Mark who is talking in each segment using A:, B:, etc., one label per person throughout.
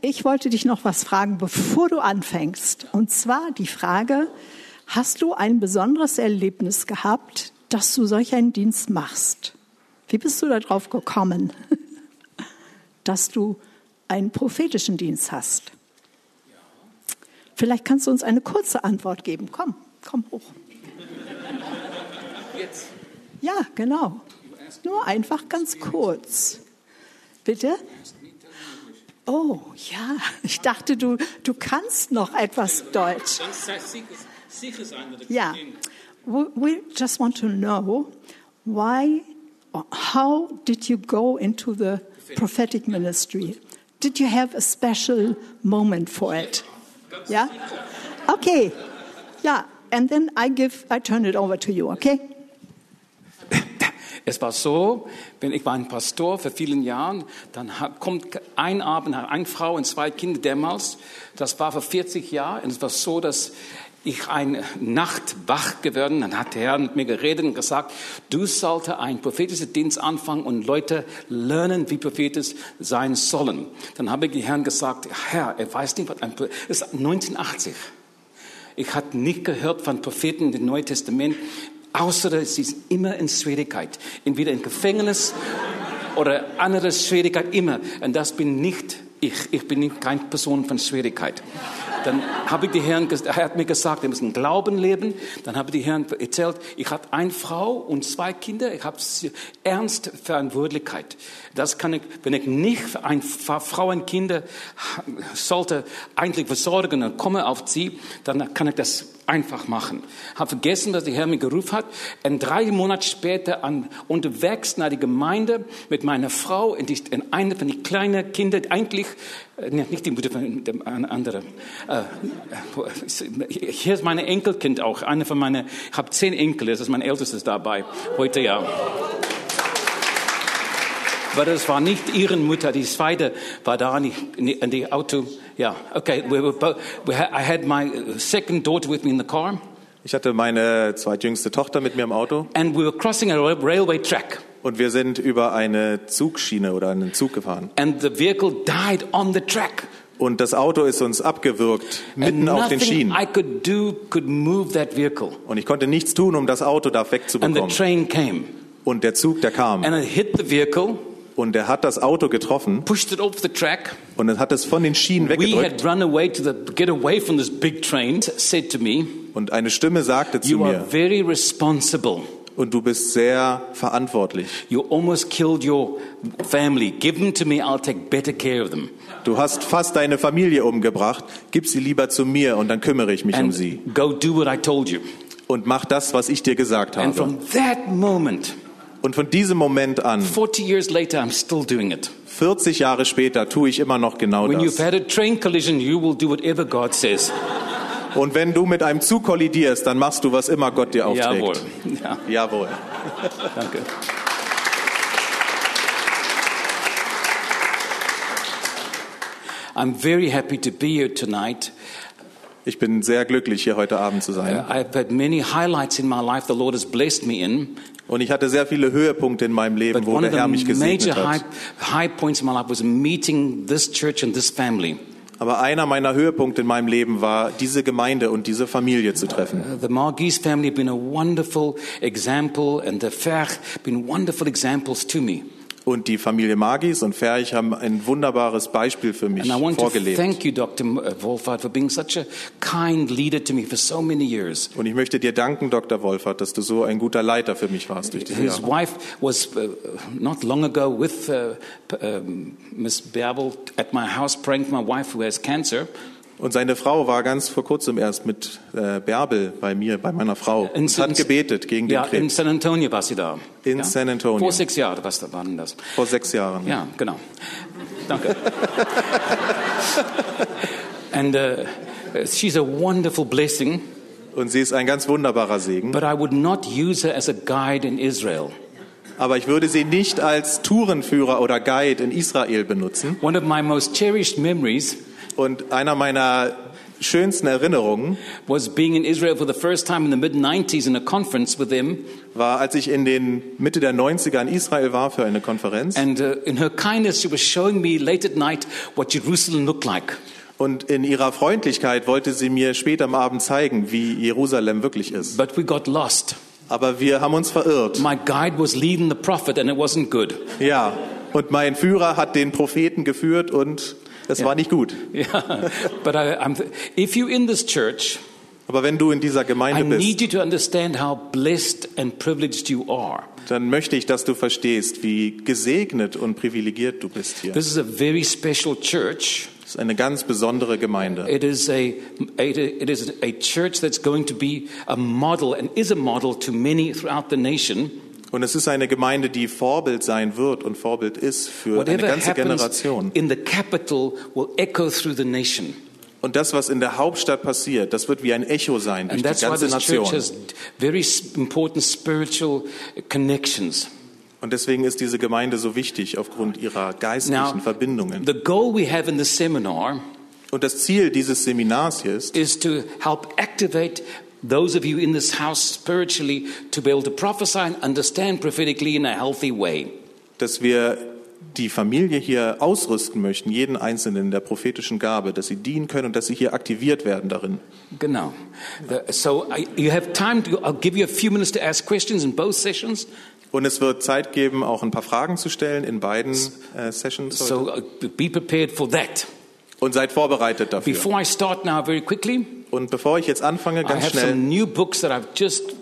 A: Ich wollte dich noch was fragen, bevor du anfängst. Und zwar die Frage, hast du ein besonderes Erlebnis gehabt, dass du solch einen Dienst machst? Wie bist du darauf gekommen, dass du einen prophetischen Dienst hast? Vielleicht kannst du uns eine kurze Antwort geben. Komm, komm hoch.
B: Jetzt.
A: Ja, genau. Nur einfach ganz kurz. Bitte? Oh, ja. Ich dachte, du, du kannst noch etwas Deutsch.
B: Ganz sicher, sicher sein, dass ich
A: Ja. We, we just want to know why, how did you go into the prophetic ministry? Did you have a special moment for it? Yeah? Okay. Yeah. And then I give, I turn it over to you, okay?
B: Es war so, wenn ich war ein Pastor für vielen Jahren, dann kommt ein Abend, eine Frau und zwei Kinder damals. Das war vor 40 Jahren. Und es war so, dass ich eine Nacht wach geworden, dann hat der Herr mit mir geredet und gesagt, du solltest einen prophetischen Dienst anfangen und Leute lernen, wie prophetisch sein sollen. Dann habe ich den Herrn gesagt, Herr, er weiß nicht, was ein Prophet ist. 1980. Ich hatte nicht gehört von Propheten im Neuen Testament, außer sie sind immer in Schwierigkeit. Entweder im Gefängnis oder andere Schwierigkeit, immer. Und das bin nicht ich. Ich bin keine Person von Schwierigkeit. Dann habe ich die Herren, er hat mir gesagt, wir müssen Glauben leben. Dann habe ich die Herren erzählt, ich habe eine Frau und zwei Kinder. Ich habe ernst Verantwortlichkeit. Das kann ich, wenn ich nicht Fa- Frau und Kinder sollte eigentlich versorgen und komme auf sie, dann kann ich das einfach machen. Habe vergessen, dass der Herr mich gerufen hat. Und drei Monate später an, unterwegs nach der Gemeinde mit meiner Frau und, die, und eine von den kleinen Kindern, eigentlich, äh, nicht die Mutter von dem anderen. Äh, hier ist meine Enkelkind auch, eine von meinen, ich habe zehn Enkel, das ist mein ältestes dabei, heute ja. Aber das war nicht ihre Mutter, die zweite war da in die, in die Auto. Ja, okay. We were both, we had, I had my second daughter with me in the car,
C: Ich hatte meine zweitjüngste Tochter mit mir im Auto
B: and we were crossing a ra- railway track,
C: und wir sind über eine Zugschiene oder einen Zug gefahren.
B: and the vehicle died on the track.
C: Und das Auto ist uns abgewürgt, mitten auf den Schienen.
B: I could do could move that vehicle.
C: Und ich konnte nichts tun, um das Auto da
B: And the
C: wegzubekommen.
B: train came,
C: Und der Zug, der kam.
B: and it hit the vehicle,
C: Und er hat das Auto getroffen
B: pushed it off the track.
C: und es hat es von den Schienen
B: We
C: weggedrückt.
B: had run away to the get away from this big train. Said to me,
C: Und eine Stimme sagte zu
B: "You are
C: mir,
B: very responsible."
C: und du bist sehr verantwortlich.
B: You almost killed your family. Give them to me, I'll take better care of them.
C: Du hast fast deine Familie umgebracht. Gib sie lieber zu mir und dann kümmere ich mich um
B: And
C: sie.
B: go do what I told you.
C: Und mach das, was ich dir gesagt
B: And
C: habe.
B: from that moment,
C: Und von diesem Moment an,
B: 40 years later, I'm still doing it.
C: 40 Jahre später, tue ich immer noch genau
B: When you've
C: das.
B: had a train collision, you will do whatever God says.
C: Und wenn du mit einem Zug kollidierst, dann machst du, was immer Gott dir
B: Jawohl.
C: aufträgt.
B: Ja,
C: Jawohl.
B: danke. I'm very happy to be here tonight.
C: Ich bin sehr glücklich, hier heute Abend zu sein.
B: I've had many highlights in my life the Lord has blessed me in.
C: Und ich hatte sehr viele Höhepunkte in meinem Leben,
B: But
C: wo der Herr mich gesegnet hat.
B: high points in my life was meeting this church and this family.
C: Aber einer meiner Höhepunkte in meinem Leben war, diese Gemeinde und diese Familie zu treffen.
B: Uh, The Margis family have been a wonderful example, and the Ferch been wonderful examples to me.
C: Und die Familie Magis und Ferch haben ein wunderbares Beispiel für mich vorgelebt.
B: thank you, Dr. Wolfhard, for being such a kind leader to me for so many years.
C: Und ich möchte dir danken, Dr. Wolfert, dass du so ein guter Leiter für mich warst durch diese
B: His
C: Jahre.
B: wife was uh, not long ago with uh, um, Miss Babel at my house praying for my wife who has cancer.
C: Und seine Frau war ganz vor kurzem erst mit äh, Bärbel bei mir, bei meiner Frau,
B: In
C: und hat gebetet gegen den
B: Ja, in
C: Krebs
B: San Antonio war sie da.
C: In
B: ja?
C: San Antonio.
B: Vor sechs Jahren was da waren das.
C: vor sechs Jahren.
B: Ja, genau. Danke. and uh, she's a wonderful blessing,
C: Und sie ist ein ganz wunderbarer Segen.
B: but I would not use her as a guide in Israel.
C: Aber ich würde sie nicht als Tourenführer oder Guide in Israel benutzen.
B: One of my most cherished memories
C: Und einer meiner schönsten Erinnerungen
B: was being in Israel for the first time in the mid 90s in a conference with him.
C: war, als ich in den Mitte der 90er in Israel war für eine Konferenz.
B: And uh, in her kindness, she was showing me late at night what Jerusalem looked like.
C: Und in ihrer Freundlichkeit wollte sie mir spät am Abend zeigen, wie Jerusalem wirklich ist.
B: But we got lost.
C: Aber wir haben uns verirrt.
B: My guide was leading the prophet, and it wasn't good.
C: Ja. Und mein Führer hat den Propheten geführt und es war nicht gut.
B: Yeah. but I, I'm, if you're in this church,
C: Aber wenn du in dieser Gemeinde bist,
B: you you
C: dann möchte ich, dass du verstehst, wie gesegnet und privilegiert du bist hier.
B: This is a very special church.
C: Es ist eine ganz besondere Gemeinde.
B: It is a it is a church that's going to be a model and is a model to many throughout the nation.
C: Und es ist eine Gemeinde, die Vorbild sein wird und Vorbild ist für eine
B: Whatever
C: ganze
B: happens
C: Generation.
B: in the capital will echo through the nation.
C: Und das, was in der Hauptstadt passiert, das wird wie ein Echo sein durch
B: And
C: die ganze Nation.
B: very important spiritual connections.
C: Und deswegen ist diese Gemeinde so wichtig aufgrund ihrer geistlichen
B: Now,
C: Verbindungen.
B: the goal we have in the seminar
C: Und das Ziel dieses Seminars hier ist,
B: is to help activate those of you in this house spiritually to be able to prophesy and understand prophetically in a healthy way.
C: dass wir die Familie hier ausrüsten möchten, jeden Einzelnen in der prophetischen Gabe, dass sie dienen können und dass sie hier aktiviert werden darin.
B: Genau. So you have time to, I'll give you a few minutes to ask questions in both sessions.
C: Und es wird Zeit geben, auch ein paar Fragen zu stellen in beiden äh, Sessions. heute.
B: So uh, be prepared for that.
C: Und seid vorbereitet dafür.
B: Before I start now, very quickly,
C: Und bevor ich jetzt anfange,
B: I
C: ganz
B: have some
C: schnell,
B: new books that I've just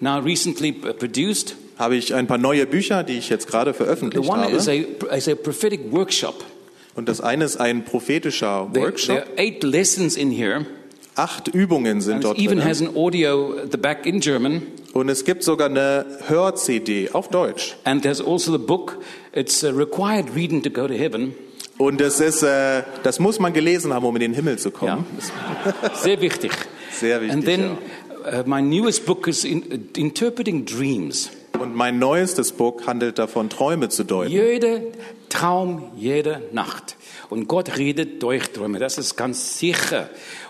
B: now recently uh, produced.
C: habe ich ein paar neue Bücher, die ich jetzt gerade
B: The
C: veröffentlicht
B: one is
C: habe.
B: a, is a prophetic workshop.
C: Und das eine ist ein prophetischer
B: There,
C: Workshop.
B: there are eight lessons in here.
C: Acht Übungen sind
B: And
C: dort
B: even
C: drin.
B: has an audio at the back in German.
C: Und es gibt sogar eine Hör-CD auf Deutsch.
B: And there's also the book. It's a required reading to go to heaven.
C: Und das ist, äh, das muss man gelesen haben, um in den Himmel zu
B: Ja,
C: kommen.
B: das- sehr wichtig.
C: Sehr wichtig,
B: And then uh, my newest book is in, uh, Interpreting Dreams.
C: Und mein neuestes Buch handelt davon, Träume zu deuten.
B: Jeder Traum, jede Nacht. Und Gott redet durch Träume, das ist ganz sicher.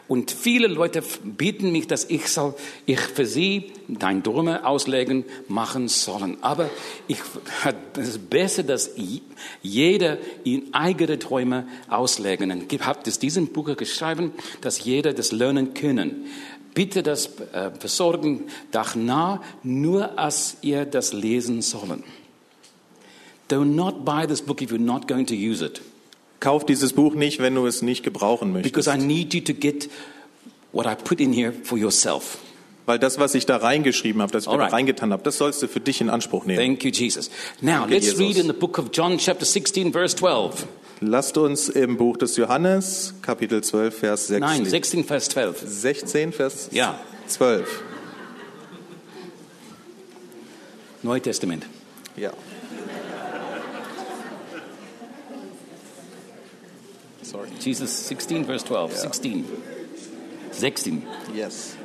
B: Und viele Leute bieten mich, dass ich soll, ich für sie dein Träume auslegen machen sollen. Aber ich, es ist besser, dass jeder ihn eigene Träume auslegen. Und ich habe das diesem Buch geschrieben, dass jeder das lernen können. Bitte das äh, besorgen danach, nur als ihr das lesen sollen. Do not buy this book if you're not going to use it.
C: Kauf dieses Buch nicht, wenn du es nicht gebrauchen möchtest.
B: Because I need you to get what I put in here for yourself.
C: Weil das, was ich da reingeschrieben habe, das ich da
B: Alright.
C: reingetan habe, das sollst du für dich in Anspruch nehmen.
B: Thank you, Jesus. Now,
C: Danke,
B: let's
C: Jesus.
B: read in the book of John, chapter 16, verse 12.
C: Lasst uns im Buch des Johannes, Kapitel 12, Vers 6,
B: Nein,
C: lesen.
B: 16, Vers 12.
C: 16, Vers
B: Ja.
C: 12.
B: Neue Testament.
C: Ja. Sorry.
B: Jesus 16, verse 12. 16. 16.
C: Yes.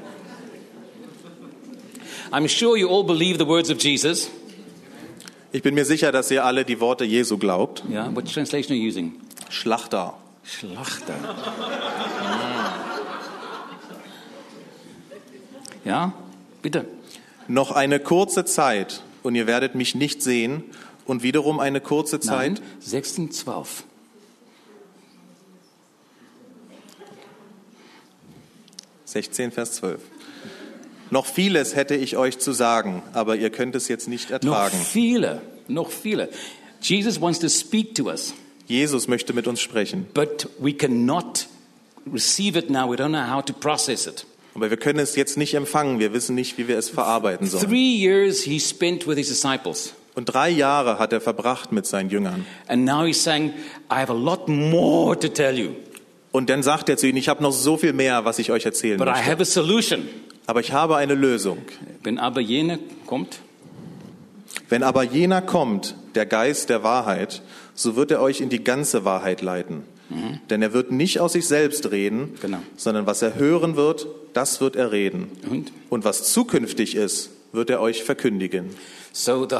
B: I'm sure you all believe the words of Jesus.
C: Ich bin mir sicher, dass ihr alle die Worte Jesu glaubt.
B: Yeah, what translation are you using?
C: Schlachter.
B: Schlachter. Ja, bitte.
C: Noch eine kurze Zeit und ihr werdet mich nicht sehen und wiederum eine kurze
B: Nein,
C: Zeit
B: 16, 12.
C: – 16, Vers 12. Noch vieles hätte ich euch zu sagen, aber ihr könnt es jetzt nicht
B: Noch
C: ertragen.
B: viele, noch viele. Jesus wants to speak to us,
C: Jesus möchte mit uns sprechen,
B: but we cannot receive it now. We don't know how to process it.
C: aber wir können es jetzt nicht empfangen. Wir wissen nicht, wie wir es verarbeiten sollen.
B: Three years he spent with his disciples,
C: Und drei Jahre hat er verbracht mit seinen Jüngern.
B: and now he's saying, I have a lot more to tell you,
C: Und dann sagt er zu ihnen, ich habe noch so viel mehr, was ich euch erzählen
B: but I
C: möchte.
B: have a solution.
C: Aber ich habe eine Lösung.
B: Wenn aber jener kommt,
C: Wenn aber jener kommt, der Geist der Wahrheit, so wird er euch in die ganze Wahrheit leiten. Denn er wird nicht aus sich selbst reden,
B: Genau.
C: sondern was er hören wird, das wird er reden.
B: und
C: Und was zukünftig ist, wird er euch verkündigen.
B: so the,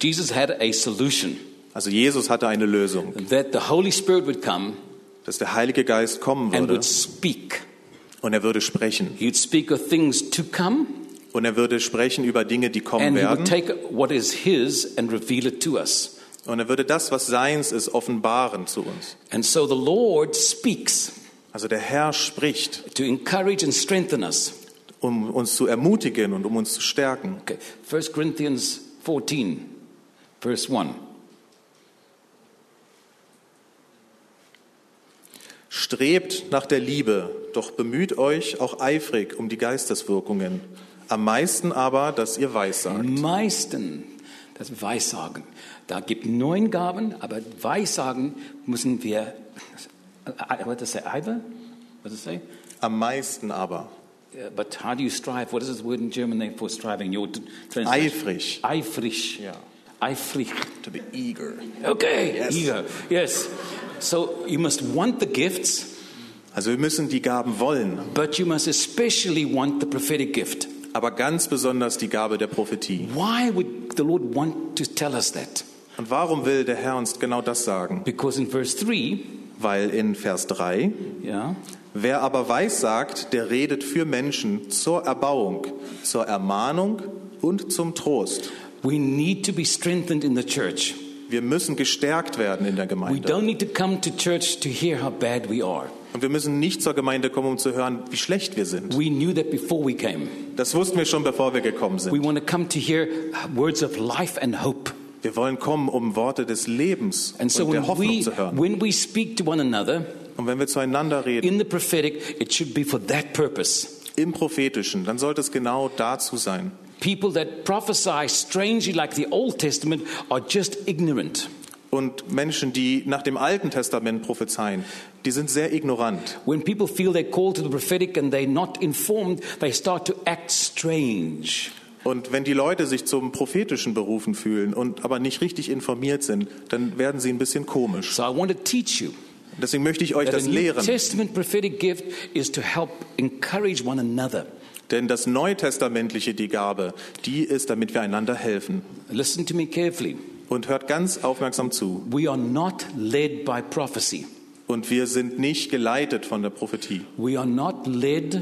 B: Jesus had a solution
C: Also Jesus hatte eine Lösung,
B: that the Holy Spirit would come
C: dass der Heilige Geist kommen
B: and
C: würde
B: would speak.
C: Und er würde sprechen.
B: He'd speak of things to come,
C: Und er würde sprechen über Dinge, die kommen
B: and he would
C: werden.
B: take what is his and reveal it to us.
C: Und er würde das, was seins ist, offenbaren zu uns.
B: And so the Lord speaks
C: Also der Herr spricht,
B: to encourage and strengthen us.
C: um uns zu ermutigen und um uns zu stärken.
B: Okay, 1 Corinthians 14, verse 1.
C: Strebt nach der Liebe, doch bemüht euch auch eifrig um die Geisteswirkungen. Am meisten aber, dass ihr weissagt.
B: Meisten, das Weissagen. Da gibt neun Gaben, aber Weissagen müssen wir, what does it say, either? What does it say?
C: Am meisten aber.
B: Uh, But how do you strive? What is this word in German name for striving? Your translation?
C: Eifrig.
B: Eifrig.
C: Ja.
B: Eifrig.
C: To be eager.
B: Okay.
C: Yes.
B: Eager. Yes. So you must want the gifts,
C: Also wir müssen die Gaben wollen,
B: but you must especially want the prophetic gift.
C: aber ganz besonders die Gabe der Prophetie.
B: Why would the Lord want to tell us that?
C: Und warum will der Herr uns genau das sagen?
B: Because in verse 3,
C: Weil in Vers 3,
B: yeah,
C: wer aber weissagt, der redet für Menschen zur Erbauung, zur Ermahnung und zum Trost.
B: We need to be strengthened in the church.
C: Wir müssen gestärkt werden in der
B: We
C: Gemeinde.
B: don't need to come to church to hear how bad we are.
C: Und wir müssen nicht zur Gemeinde kommen, um zu hören, wie schlecht wir sind.
B: We knew that before we came.
C: Das wussten wir schon, bevor wir gekommen
B: We
C: sind.
B: want to come to hear words of life and hope.
C: Wir wollen kommen, um Worte des Lebens
B: And so
C: und der Hoffnung
B: we,
C: zu hören.
B: when we speak to one another
C: Und wenn wir zueinander reden,
B: in the prophetic, it should be for that purpose.
C: im Prophetischen, dann sollte es genau dazu sein.
B: People that prophesy strangely like the Old Testament are just ignorant.
C: Und Menschen, die nach dem Alten Testament prophezeien, die sind sehr ignorant.
B: When people feel they're called to the prophetic and they're not informed, they start to act strange.
C: Und wenn die Leute sich zum Prophetischen berufen fühlen und aber nicht richtig informiert sind, dann werden sie ein bisschen komisch.
B: So I want to teach you
C: Deswegen möchte ich euch das lehren.
B: Testament prophetic gift is to help encourage one another.
C: Denn das Neutestamentliche, die Gabe, die ist, damit wir einander helfen.
B: Listen to me carefully.
C: Und hört ganz aufmerksam zu.
B: We are not led by prophecy.
C: Und wir sind nicht geleitet von der Prophetie.
B: We are not led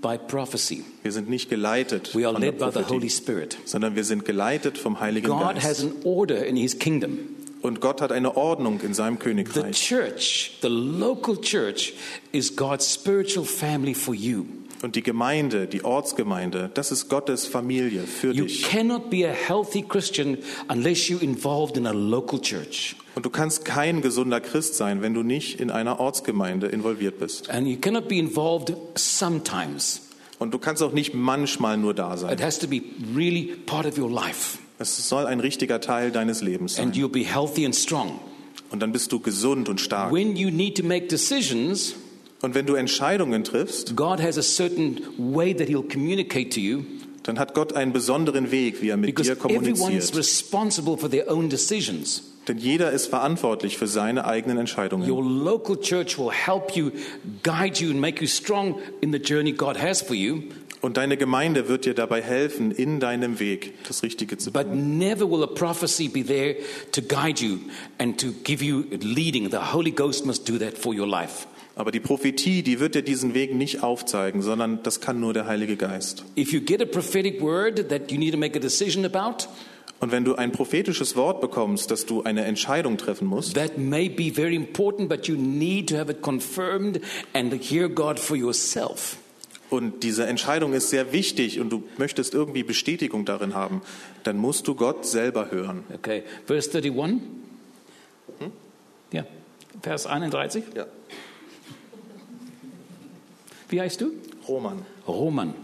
B: by prophecy.
C: Wir sind nicht geleitet
B: We are
C: von der
B: led by the Holy
C: Prophetie,
B: Spirit.
C: sondern wir sind geleitet vom Heiligen
B: God has
C: Geist.
B: an order in his kingdom.
C: Und Gott hat eine Ordnung in seinem
B: The
C: Königreich.
B: church, the local church, is God's spiritual family for you.
C: Und die Gemeinde, die Ortsgemeinde, das ist Gottes Familie für
B: You
C: dich.
B: cannot be a healthy Christian unless you're involved in a local church.
C: Und du kannst kein gesunder Christ sein, wenn du nicht in einer Ortsgemeinde involviert bist.
B: And you cannot be involved sometimes.
C: Und du kannst auch nicht manchmal nur da
B: It
C: sein.
B: has to be really part of your life.
C: Es soll ein richtiger Teil deines Lebens
B: And
C: sein.
B: you'll be healthy and strong.
C: Und dann bist du gesund und stark.
B: When you need to make decisions,
C: Und wenn du Entscheidungen triffst,
B: God has a certain way that He'll communicate to you
C: dann hat Gott einen besonderen Weg, wie er mit
B: because
C: dir kommuniziert.
B: responsible for their own decisions.
C: Denn jeder ist verantwortlich für seine eigenen Entscheidungen.
B: Your local church will help you, guide you, and make you strong in the journey God has for you.
C: Und deine Gemeinde wird dir dabei helfen, in deinem Weg das Richtige zu
B: But
C: tun.
B: never will a prophecy be there to guide you and to give you leading. The Holy Ghost must do that for your life.
C: Aber die Prophetie, die wird dir diesen Weg nicht aufzeigen, sondern das kann nur der Heilige Geist.
B: If you get a prophetic word that you need to make a decision about,
C: Und wenn du ein prophetisches Wort bekommst, dass du eine Entscheidung treffen musst,
B: that may be very important, but you need to have it confirmed and hear God for yourself.
C: und diese Entscheidung ist sehr wichtig und du möchtest irgendwie Bestätigung darin haben, dann musst du Gott selber hören.
B: Okay, verse 31. Ja, Vers 31.
C: Ja.
B: Wie heißt du?
C: Roman,
B: Roman.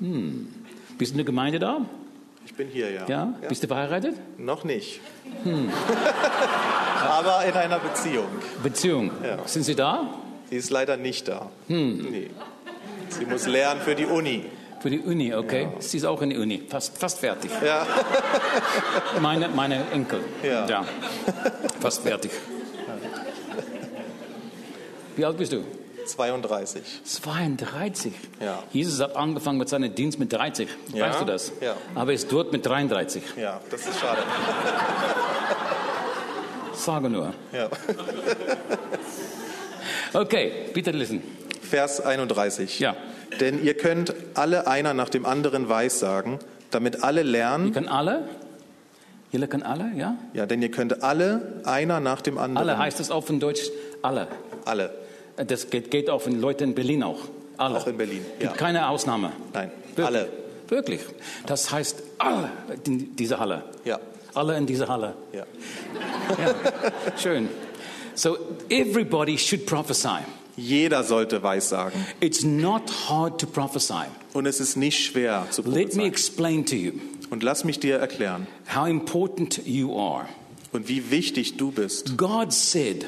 B: Hm. Bist du in der Gemeinde da?
C: ich bin hier, ja.
B: Ja? Bist du verheiratet?
C: Noch nicht. Aber in einer Beziehung.
B: Beziehung.
C: Ja.
B: Sind Sie da?
C: Sie ist leider nicht da. Nee. Sie muss lernen für die Uni.
B: Für die Uni, okay. Sie ist auch in der Uni. Fast, fast fertig.
C: Ja.
B: Meine, meine Enkel.
C: Ja.
B: Fast fertig. Wie alt bist du?
C: 32.
B: 32.
C: Ja.
B: Jesus hat angefangen mit seinem Dienst mit 30.
C: Ja.
B: Weißt du das?
C: Ja.
B: Aber er ist dort mit 33.
C: Ja, das ist schade.
B: Sage nur.
C: Ja.
B: Okay, bitte listen.
C: Vers 31.
B: Ja.
C: Denn ihr könnt alle einer nach dem anderen weissagen, damit alle
B: Ihr
C: lernen.
B: können alle, ihr können alle, ja?
C: Ja, denn ihr könnt alle einer nach dem anderen.
B: Alle heißt es auch in Deutsch, alle.
C: Alle.
B: Das geht, geht auch in Leute in Berlin auch. Alle.
C: Auch in Berlin,
B: Gibt
C: ja.
B: keine Ausnahme.
C: Nein,
B: Wirklich.
C: alle.
B: Wirklich. Das heißt alle in dieser Halle.
C: Ja.
B: Alle in dieser Halle.
C: Ja.
B: Ja. Schön. So everybody should prophesy.
C: Jeder sollte weissagen.
B: It's not hard to prophesy.
C: Und es ist nicht schwer zu
B: Let me
C: prophezeien.
B: explain to you
C: Und lass mich dir erklären.
B: how important you are.
C: Und wie wichtig du bist.
B: God said,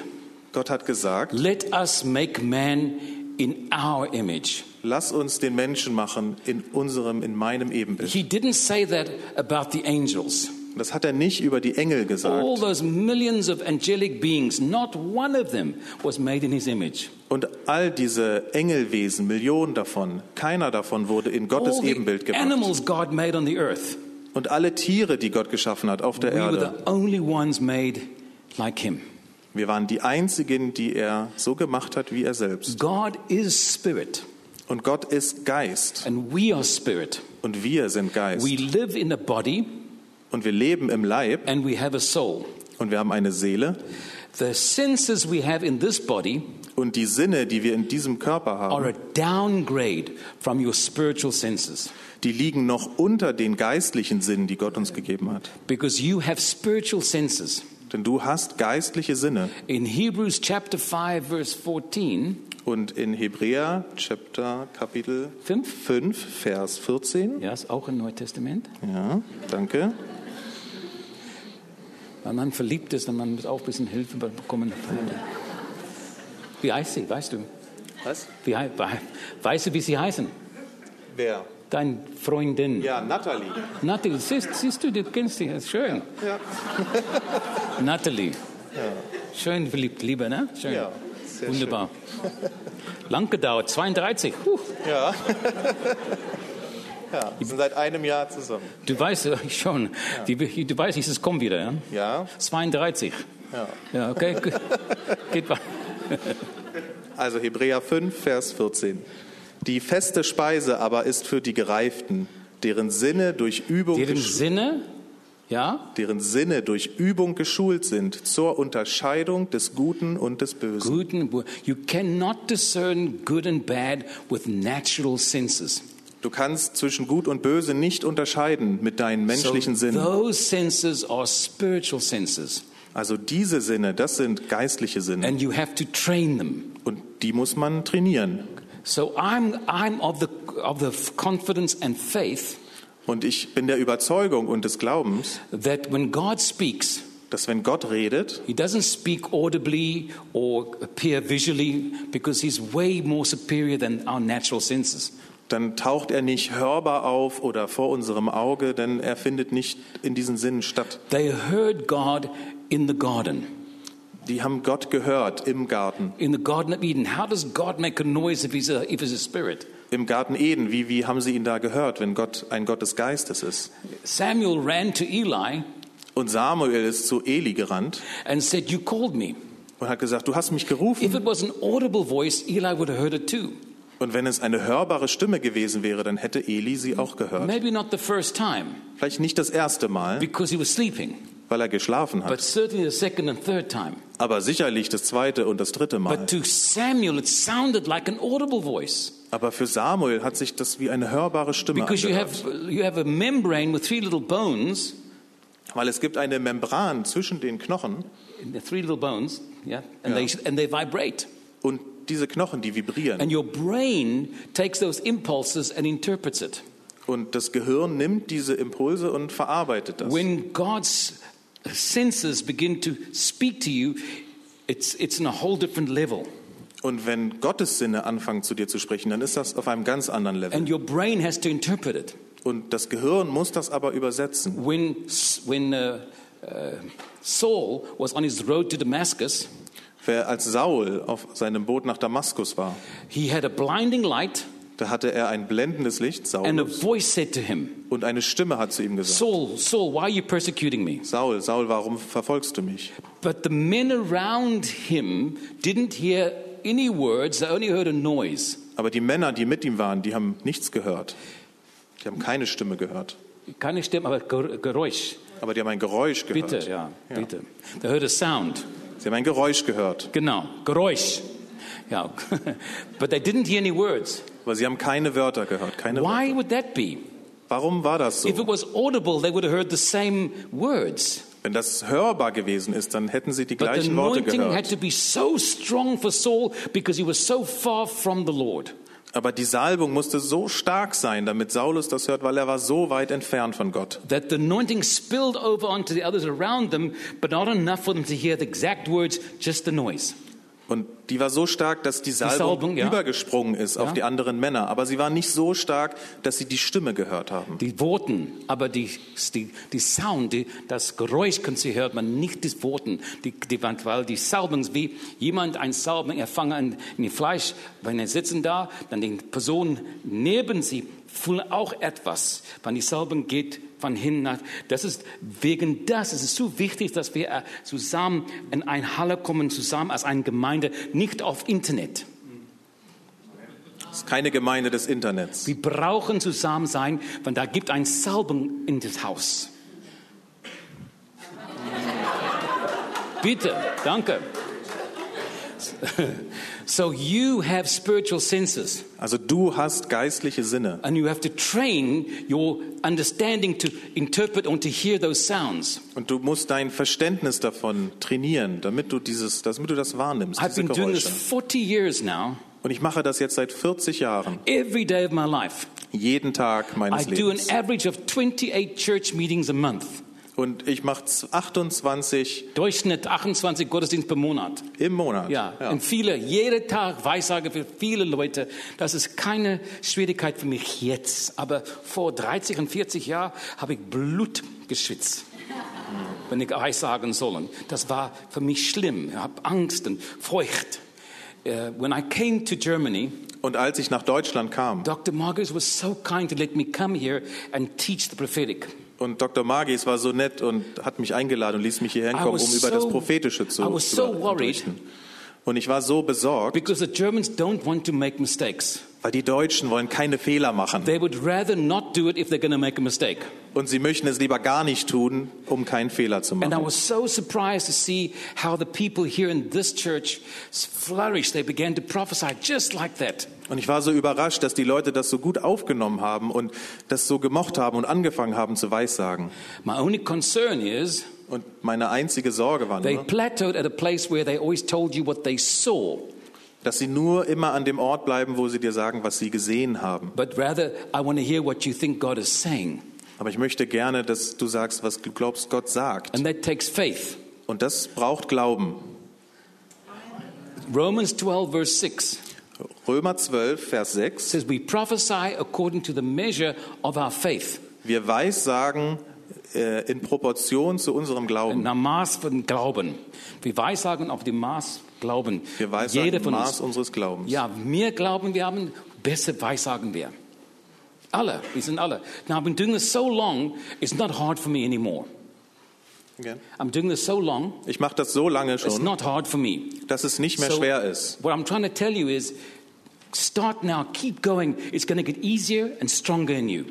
C: Gott hat gesagt,
B: Let us make man in our image.
C: lass uns den Menschen machen in unserem, in meinem Ebenbild.
B: He didn't say that about the angels.
C: Das hat er nicht über die Engel
B: All
C: gesagt.
B: those millions of angelic beings, not one of them was made in his image.
C: Und all diese Engelwesen, Millionen davon, keiner davon wurde in Gottes
B: All
C: Ebenbild gemacht.
B: animals God made on the earth,
C: Und alle Tiere, die Gott geschaffen hat auf der
B: we were
C: Erde,
B: the only ones made like him.
C: Wir waren die einzigen, die er so gemacht hat wie er selbst.
B: God is spirit,
C: Und Gott ist Geist.
B: and we are spirit.
C: Und wir sind Geist.
B: We live in a body,
C: Und wir leben im Leib
B: and we have a soul.
C: und wir haben eine Seele.
B: The senses we have in this body
C: Und die Sinne, die wir in diesem Körper
B: are
C: haben,
B: a downgrade from your spiritual senses
C: die liegen noch unter den geistlichen Sinnen, die Gott uns gegeben hat.
B: because you have spiritual senses.
C: Denn du hast geistliche Sinne.
B: In Hebrews chapter 5 verse 14,
C: Und in Hebräer Chapter Kapitel
B: Fünf?
C: 5, Vers 14.
B: ja, ist auch im Neuen Testament,
C: Ja, danke.
B: wenn man verliebt ist, dann man muss auch ein bisschen Hilfe bekommen. Wie heißt sie, weißt du?
C: Was?
B: Wie, weißt du, wie sie heißen?
C: Wer?
B: Deine Freundin.
C: Ja, Natalie.
B: Natalie, siehst, siehst du, du kennst ist schön.
C: Ja.
B: Natalie. Schön verliebt, Liebe, ne? Schön.
C: Ja,
B: Wunderbar. Lang gedauert, 32. Puh.
C: Ja. ja, wir sind seit einem Jahr zusammen.
B: Du weißt äh, schon, die, du weißt, es kommt wieder, ja?
C: Ja,
B: 32.
C: ja.
B: Ja, okay, gut. geht weiter.
C: Also Hebräer 5, Vers 14. Die feste Speise aber ist für die Gereiften, deren Sinne durch Übung,
B: Deren Sinne, ja,
C: deren Sinne durch Übung geschult sind zur Unterscheidung des Guten und des Bösen.
B: guten, you cannot discern good and bad with natural senses.
C: Du kannst zwischen Gut und Böse nicht unterscheiden mit deinen menschlichen
B: so
C: Sinnen.
B: those senses are spiritual senses,
C: Also diese Sinne, das sind geistliche Sinne
B: and you have to train them.
C: und die muss man trainieren.
B: So I'm, I'm of the, of the confidence and faith
C: Und ich bin der Überzeugung und des Glaubens,
B: that when God speaks,
C: dass wenn Gott redet,
B: He doesn't speak audibly or appear visually because He's way more superior than our natural senses.
C: dann taucht er nicht hörbar auf oder vor unserem Auge, denn er findet nicht in diesen Sinnen statt.
B: They heard God in the garden,
C: Die haben Gott gehört im Garten,
B: in the Garden of Eden. How does God make a noise if He's a, if he's a spirit?
C: im Garten Eden. Wie, wie haben sie ihn da gehört, wenn Gott ein Gott des Geistes ist?
B: Samuel ran to Eli
C: Und Samuel ist zu Eli gerannt
B: and said, You called me.
C: und hat gesagt, du hast mich
B: If
C: gerufen.
B: it was an audible voice, Eli would have heard it too.
C: Und wenn es eine hörbare Stimme gewesen wäre, dann hätte Eli sie auch gehört.
B: Maybe not the first time
C: Vielleicht nicht das erste Mal,
B: because he was sleeping,
C: weil er geschlafen
B: but
C: hat,
B: certainly the second and third time.
C: aber sicherlich das zweite und das dritte Mal.
B: But to Samuel, it sounded like an audible voice.
C: Aber für Samuel hat sich das wie eine hörbare Stimme
B: Because you
C: angehört.
B: have, you have a membrane with three little bones,
C: Weil es gibt eine Membran zwischen den Knochen
B: the three little bones, yeah, and,
C: Yeah.
B: They, and they vibrate.
C: und diese Knochen, die vibrieren.
B: And your brain takes those impulses and interprets it.
C: Und das Gehirn nimmt diese Impulse und verarbeitet das.
B: When God's senses begin to speak to you, it's, it's in a whole different level.
C: Und wenn Gottes Sinne anfangen zu dir zu sprechen, dann ist das auf einem ganz anderen Level.
B: And your brain has to interpret it.
C: Und das Gehirn muss das aber übersetzen.
B: When, when uh, uh, Saul was on his road to Damascus,
C: Wer als Saul auf seinem Boot nach Damaskus war,
B: he had a blinding light,
C: da hatte er ein blendendes Licht,
B: and a
C: Saul,
B: voice said to him,
C: und eine Stimme hat zu ihm gesagt,
B: Saul, Saul, why are you persecuting me?
C: Saul, Saul, warum verfolgst du mich?
B: But the men around him didn't hear any words, they only heard a noise.
C: Aber die Männer, die mit ihm waren, die haben nichts gehört. Die haben keine Stimme gehört.
B: Keine Stimme, aber Ger- Geräusch.
C: Aber die haben ein Geräusch gehört.
B: Bitte, ja, bitte. They heard a sound.
C: Sie haben ein Geräusch gehört.
B: Genau, Geräusch. Ja, but they didn't hear any words.
C: Aber sie haben keine Wörter gehört. Keine
B: Why
C: Wörter.
B: would that be?
C: Warum war das
B: If it
C: so?
B: was audible, they would have heard the same words.
C: Wenn das hörbar gewesen ist, dann hätten sie die
B: But the
C: gleichen Worte
B: anointing had
C: gehört.
B: to be so strong for Saul because he was so far from the Lord.
C: Aber die Salbung musste so stark sein, damit Saulus das hört, weil er war so weit entfernt von Gott.
B: That the anointing spilled over onto the others around them, but not enough for them to hear the exact words, just the noise.
C: Und die war so stark, dass die Salbung,
B: Salbung, ja.
C: übergesprungen ist auf
B: Ja.
C: die anderen Männer. Aber sie war nicht so stark, dass sie die Stimme gehört haben.
B: Die Worten, aber die, die, die Sound, die, das Geräusch können sie hört man nicht die Worten, die, die, weil die Salbung wie jemand ein Salbung erfangen in die Fleisch, wenn er sitzen da, dann die Person neben sie fühlen auch etwas, wenn die Salbung geht von hin nach. Das ist wegen das, es ist so wichtig, dass wir äh, zusammen in eine Halle kommen, zusammen als eine Gemeinde, nicht auf Internet.
C: Das ist keine Gemeinde des Internets.
B: Wir brauchen zusammen sein, weil da gibt ein Salbung in das Haus. Bitte, danke. So you have spiritual senses
C: Also du hast geistliche Sinne
B: and you have to train your understanding to interpret and to hear those sounds.
C: und du musst dein Verständnis davon trainieren, damit du dieses, damit du das wahrnimmst,
B: I've been doing this
C: Geräusche.
B: 40 years now,
C: Und ich mache das jetzt seit 40 Jahren,
B: every day of my life.
C: jeden Tag
B: I
C: meines
B: do an
C: Lebens.
B: average of 28 church meetings a month.
C: Und ich mache 28
B: Durchschnitt 28 Gottesdienst pro Monat.
C: im Monat.
B: Ja, und viele, jeden Tag Weissage für viele Leute. Das ist keine Schwierigkeit für mich jetzt. Aber vor 30 und 40 Jahren habe ich Blut geschwitzt, wenn ich Weissagen sollen. Das war für mich schlimm. Ich habe Angst und Furcht. Uh, when I came to Germany,
C: Und als ich nach Deutschland kam
B: Dr. Marcus was so kind to let me come here and teach the prophetic.
C: Und Dr. Magis war so nett und hat mich eingeladen und ließ mich hierher kommen, um
B: was
C: über das
B: so-
C: Prophetische zu
B: I was so worried.
C: Und ich war so besorgt,
B: Because the Germans don't want to make mistakes.
C: weil die Deutschen wollen keine Fehler machen.
B: They would rather not do it if they're going to make a mistake.
C: Und sie möchten es lieber gar nicht tun, um keinen Fehler zu
B: And I
C: machen.
B: was so surprised to see how the people here in this church flourished. They began to prophesy just like that.
C: Und ich war so überrascht, dass die Leute das so gut aufgenommen haben und das so gemocht haben und angefangen haben zu weissagen.
B: My only concern is
C: Und meine einzige Sorge war
B: they
C: nur,
B: plateaued at a place where they always told you what they saw,
C: dass sie nur immer an dem Ort bleiben, wo sie dir sagen, was sie gesehen haben.
B: but rather I want to hear what you think God is saying.
C: Aber ich möchte gerne, dass du sagst, was du glaubst, Gott sagt.
B: And that takes faith.
C: Und das braucht Glauben.
B: Romans 12, verse 6
C: Römer 12, Vers 6.
B: says, We prophesy according to the measure of our faith.
C: Wir weissagen äh, in Proportion zu unserem Glauben.
B: Nach Maß von Glauben. Wir weissagen auf dem Maß Glauben.
C: Wir weissagen
B: Jeder von
C: Maß
B: uns.
C: unseres Glaubens.
B: Ja, mehr Glauben wir haben, besser weissagen wir. Alle, wir sind alle. Now, I've been doing this so long, it's not hard for me anymore.
C: Again.
B: I'm doing this so long,
C: Ich mache das so lange
B: it's
C: schon,
B: not hard for me.
C: dass es nicht mehr
B: So,
C: schwer ist.
B: What I'm trying to tell you is start now, keep going. It's going to get easier and stronger in you.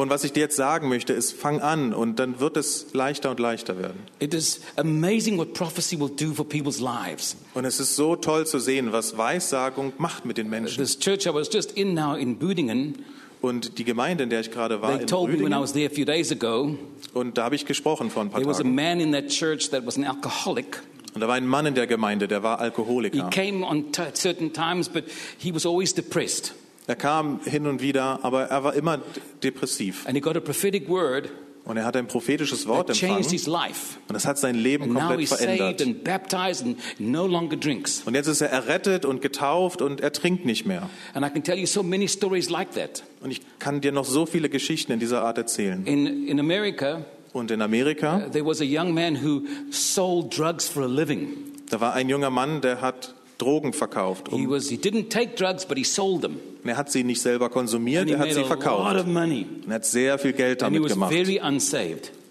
C: Und was ich dir jetzt sagen möchte, ist, fang an und dann wird es leichter und leichter werden.
B: It is amazing what prophecy will do for people's lives.
C: Und es ist so toll zu sehen, was Weissagung macht mit den Menschen.
B: This church I was just in now in Budingen,
C: Und die Gemeinde, in der ich gerade war,
B: they
C: in
B: told me when I
C: Rüdingen,
B: was there a few days ago,
C: und da habe ich gesprochen vor ein paar
B: there was a
C: Tagen.
B: man in that church that was an alcoholic.
C: Und da war ein Mann in der Gemeinde, der war
B: He
C: Alkoholiker.
B: came on certain times, but he was always depressed.
C: Er kam hin und wieder, aber er war immer depressiv.
B: And he got a prophetic word
C: Und er hat ein prophetisches Wort empfangen und das hat sein Leben
B: And now
C: komplett
B: he's saved
C: verändert.
B: and baptized and no longer drinks.
C: Und jetzt ist er errettet und getauft und er trinkt nicht mehr.
B: And I can tell you so many stories like that.
C: Und ich kann dir noch so viele Geschichten in dieser Art erzählen.
B: In, in America,
C: Und in Amerika,
B: there was a young man who sold drugs for a living.
C: da war ein junger Mann, der hat Drogen verkauft.
B: He
C: Um,
B: was he didn't take drugs, but he sold them.
C: er hat sie nicht selber konsumiert,
B: And he
C: er hat sie verkauft. er hat sehr viel Geld
B: he
C: damit gemacht.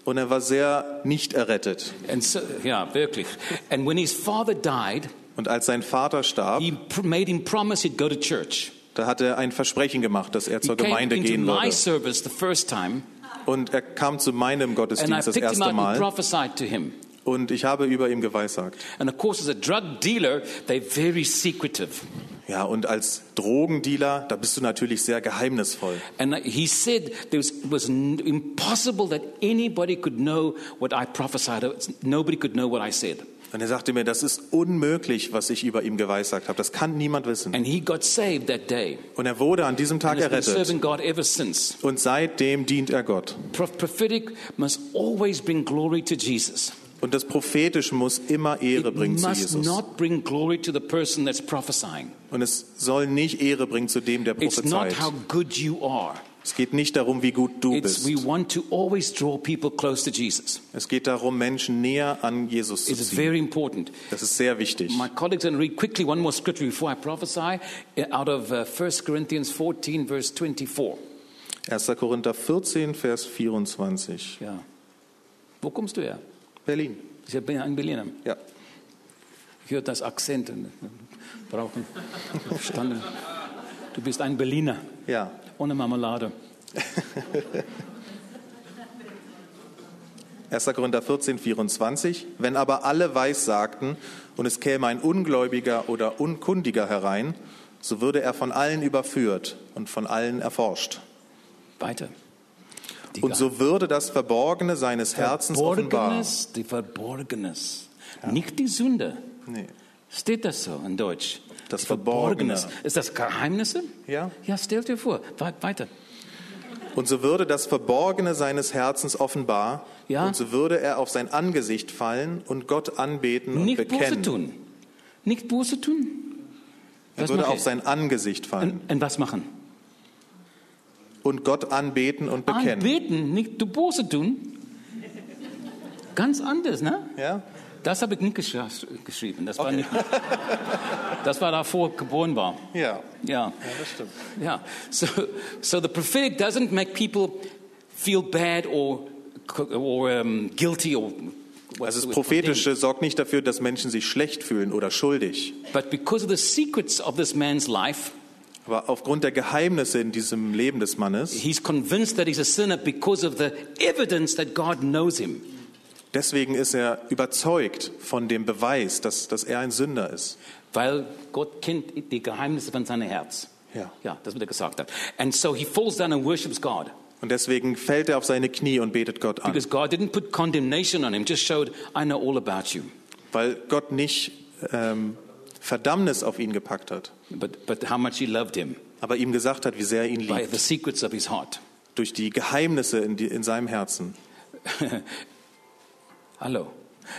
C: Und er war sehr nicht errettet.
B: So, yeah, wirklich. And when his father died,
C: Und als sein Vater starb,
B: he made him promise he'd go to church.
C: da hat er ein Versprechen gemacht, dass er
B: He
C: zur
B: came
C: Gemeinde gehen würde.
B: service the first time,
C: Und er kam zu meinem Gottesdienst das erste Mal. Und ich habe über ihm geweissagt.
B: And of course, as a drug dealer, they're very secretive.
C: Ja, und als Drogendealer, da bist du natürlich sehr geheimnisvoll.
B: And he said there was, it was n- impossible that anybody could know what I prophesied. Nobody could know what I said.
C: Und er sagte mir, das ist unmöglich, was ich über ihm geweissagt habe. Das kann niemand wissen.
B: And he got saved that day.
C: Und er wurde an diesem Tag
B: And
C: errettet.
B: serving God ever since.
C: Und seitdem dient er Gott.
B: Pro- Prophetic must always bring glory to Jesus.
C: Und das Prophetische muss immer Ehre bringen zu
B: must
C: Jesus.
B: not bring glory to the person that's prophesying.
C: Und es soll nicht Ehre bringen zu dem, der
B: It's not
C: prophezeit.
B: how good you are.
C: Es geht nicht darum, wie gut du bist.
B: we want to always draw people close to Jesus.
C: Es geht darum, Menschen näher an Jesus zu ziehen.
B: very important.
C: Das ist sehr wichtig.
B: My colleagues to read quickly one more scripture before I prophesy uh, out of uh, 1 Corinthians 14, verse 24.
C: 1. Korinther 14, Vers 24.
B: Ja. Wo kommst du her?
C: Berlin.
B: Ich bin ein Berliner.
C: Ja.
B: Ich höre das Akzent. Brauchen. Verstanden. Du bist ein Berliner.
C: Ja.
B: Ohne Marmelade.
C: 1. Korinther 14, 24. Wenn aber alle Weissagten und es käme ein Ungläubiger oder Unkundiger herein, so würde er von allen überführt und von allen erforscht.
B: Weiter.
C: Und so würde das Verborgene seines Herzens offenbar.
B: Die Verborgenes. Nicht die Sünde.
C: Nee.
B: Steht das so in Deutsch?
C: Das
B: Die Verborgenes.
C: Verborgene.
B: Ist das Geheimnisse?
C: Ja.
B: Ja, stell dir vor. We- Weiter.
C: Und so würde das Verborgene seines Herzens offenbar.
B: Ja.
C: Und so würde er auf sein Angesicht fallen und Gott anbeten und
B: Nicht Buße
C: bekennen.
B: tun. Nicht Buße tun.
C: Er
B: Was
C: würde auf sein Angesicht fallen
B: Und, und was machen?
C: Und Gott anbeten und bekennen.
B: Anbeten, nicht du Buße tun. Ganz anders, ne?
C: Ja?
B: Das habe ich nicht gesch geschrieben. Das war, nicht, das war davor geboren war.
C: Ja.
B: Ja.
C: Ja, das stimmt.
B: Yeah. So, so the prophetic doesn't make people feel bad or or um, guilty or.
C: Also das Prophetische sorgt nicht dafür, dass Menschen sich schlecht fühlen oder schuldig.
B: But because of the secrets of this man's life,
C: Aber aufgrund der Geheimnisse in diesem Leben des Mannes,
B: he's convinced that he's a sinner because of the evidence that God knows him.
C: deswegen ist er überzeugt von dem Beweis, dass, dass er ein Sünder ist.
B: Weil Gott kennt die Geheimnisse von seinem Herz.
C: Ja.
B: Ja, das wird er gesagt hat. And so he falls down and worships God.
C: Und deswegen fällt er auf seine Knie und betet Gott an.
B: Because God didn't put condemnation on him, just showed, I know all about you.
C: Weil Gott nicht ähm, Verdammnis auf ihn gepackt hat,
B: But, but how much he loved him
C: aber ihm gesagt hat, wie sehr er ihn
B: by
C: liebt.
B: the secrets of his heart.
C: Durch die Geheimnisse in, die, in seinem Herzen.
B: Hello.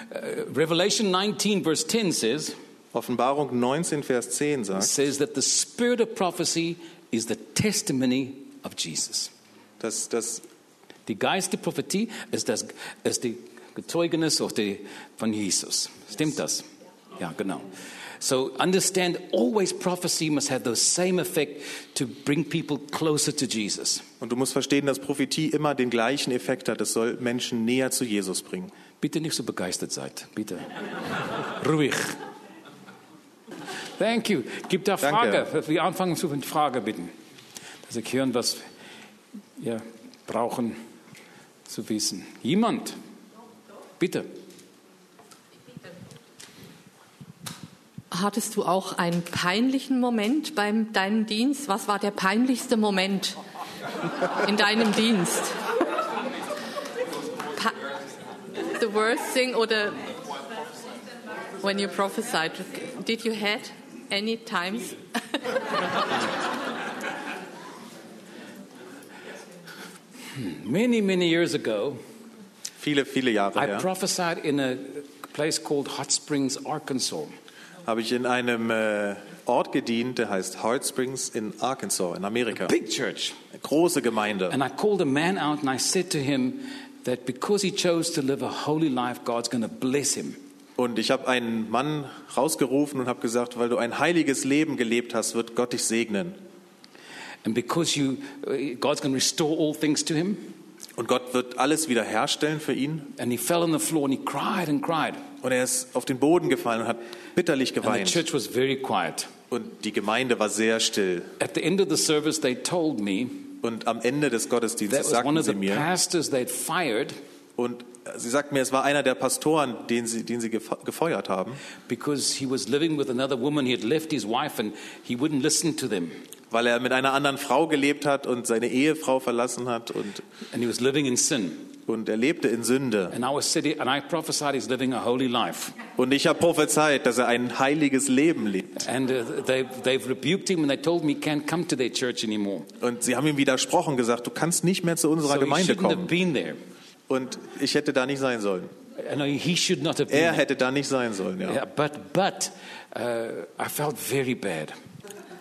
B: Uh, Revelation 19, verse 10 says,
C: Offenbarung 19, Vers 10 sagt,
B: says that the spirit of prophecy is the testimony of Jesus.
C: dass, dass
B: Die Geist der Prophetie ist, das, ist die die, von Jesus. Stimmt das? Ja, genau. So understand, always prophecy must have the same effect to bring people closer to Jesus.
C: Und du musst verstehen, dass Prophetie immer den gleichen Effekt hat. Es soll Menschen näher zu Jesus bringen.
B: Bitte nicht so begeistert seid. Bitte. Ruhig. Thank you. Gibt da
C: Danke.
B: Frage? Wir anfangen zu mit Frage bitten. Dass ich hören, was wir brauchen zu wissen. Jemand? Bitte.
D: Hattest du auch einen peinlichen Moment beim deinem Dienst? Was war der peinlichste Moment in deinem Dienst? Pa the worst thing oder when you prophesied, did you had any times?
B: Many, many years ago,
C: Viele, viele Jahre
B: I
C: her
B: prophesied in a place called Hot Springs, Arkansas.
C: Habe ich in einem äh, Ort gedient, der heißt Hot Springs in Arkansas in Amerika.
B: Big church.
C: Eine große Gemeinde.
B: And I called a man out and I said to him that because he chose to live a holy life, God's going to bless him.
C: Und ich habe einen Mann rausgerufen und habe gesagt, weil du ein heiliges Leben gelebt hast, wird Gott dich segnen.
B: And because you, uh, God's going to restore all things to him.
C: Und Gott wird alles wiederherstellen für ihn.
B: And he fell on the floor and he cried and cried.
C: Und er ist auf den Boden gefallen und hat bitterlich
B: And the
C: geweint.
B: church was very quiet.
C: Und die Gemeinde war sehr still.
B: At the end of the service, they told me
C: Und am Ende des Gottesdienstes sagten sie mir,
B: fired
C: und sie sagten mir, es war einer der Pastoren, den sie, den sie gef- gefeuert haben,
B: because he was living with another woman. He had left his wife and he wouldn't listen to them.
C: weil er mit einer anderen Frau gelebt hat und seine Ehefrau verlassen hat und,
B: And he was living in sin.
C: Und er lebte in Sünde. Und ich habe prophezeit, dass er ein heiliges Leben lebt.
B: Uh.
C: Und sie haben ihm widersprochen, gesagt, du kannst nicht mehr zu unserer
B: So
C: Gemeinde kommen. Und ich hätte da nicht sein sollen.
B: I know he should not have been
C: Er hätte da nicht sein sollen, ja.
B: Yeah, but but uh, I felt very bad.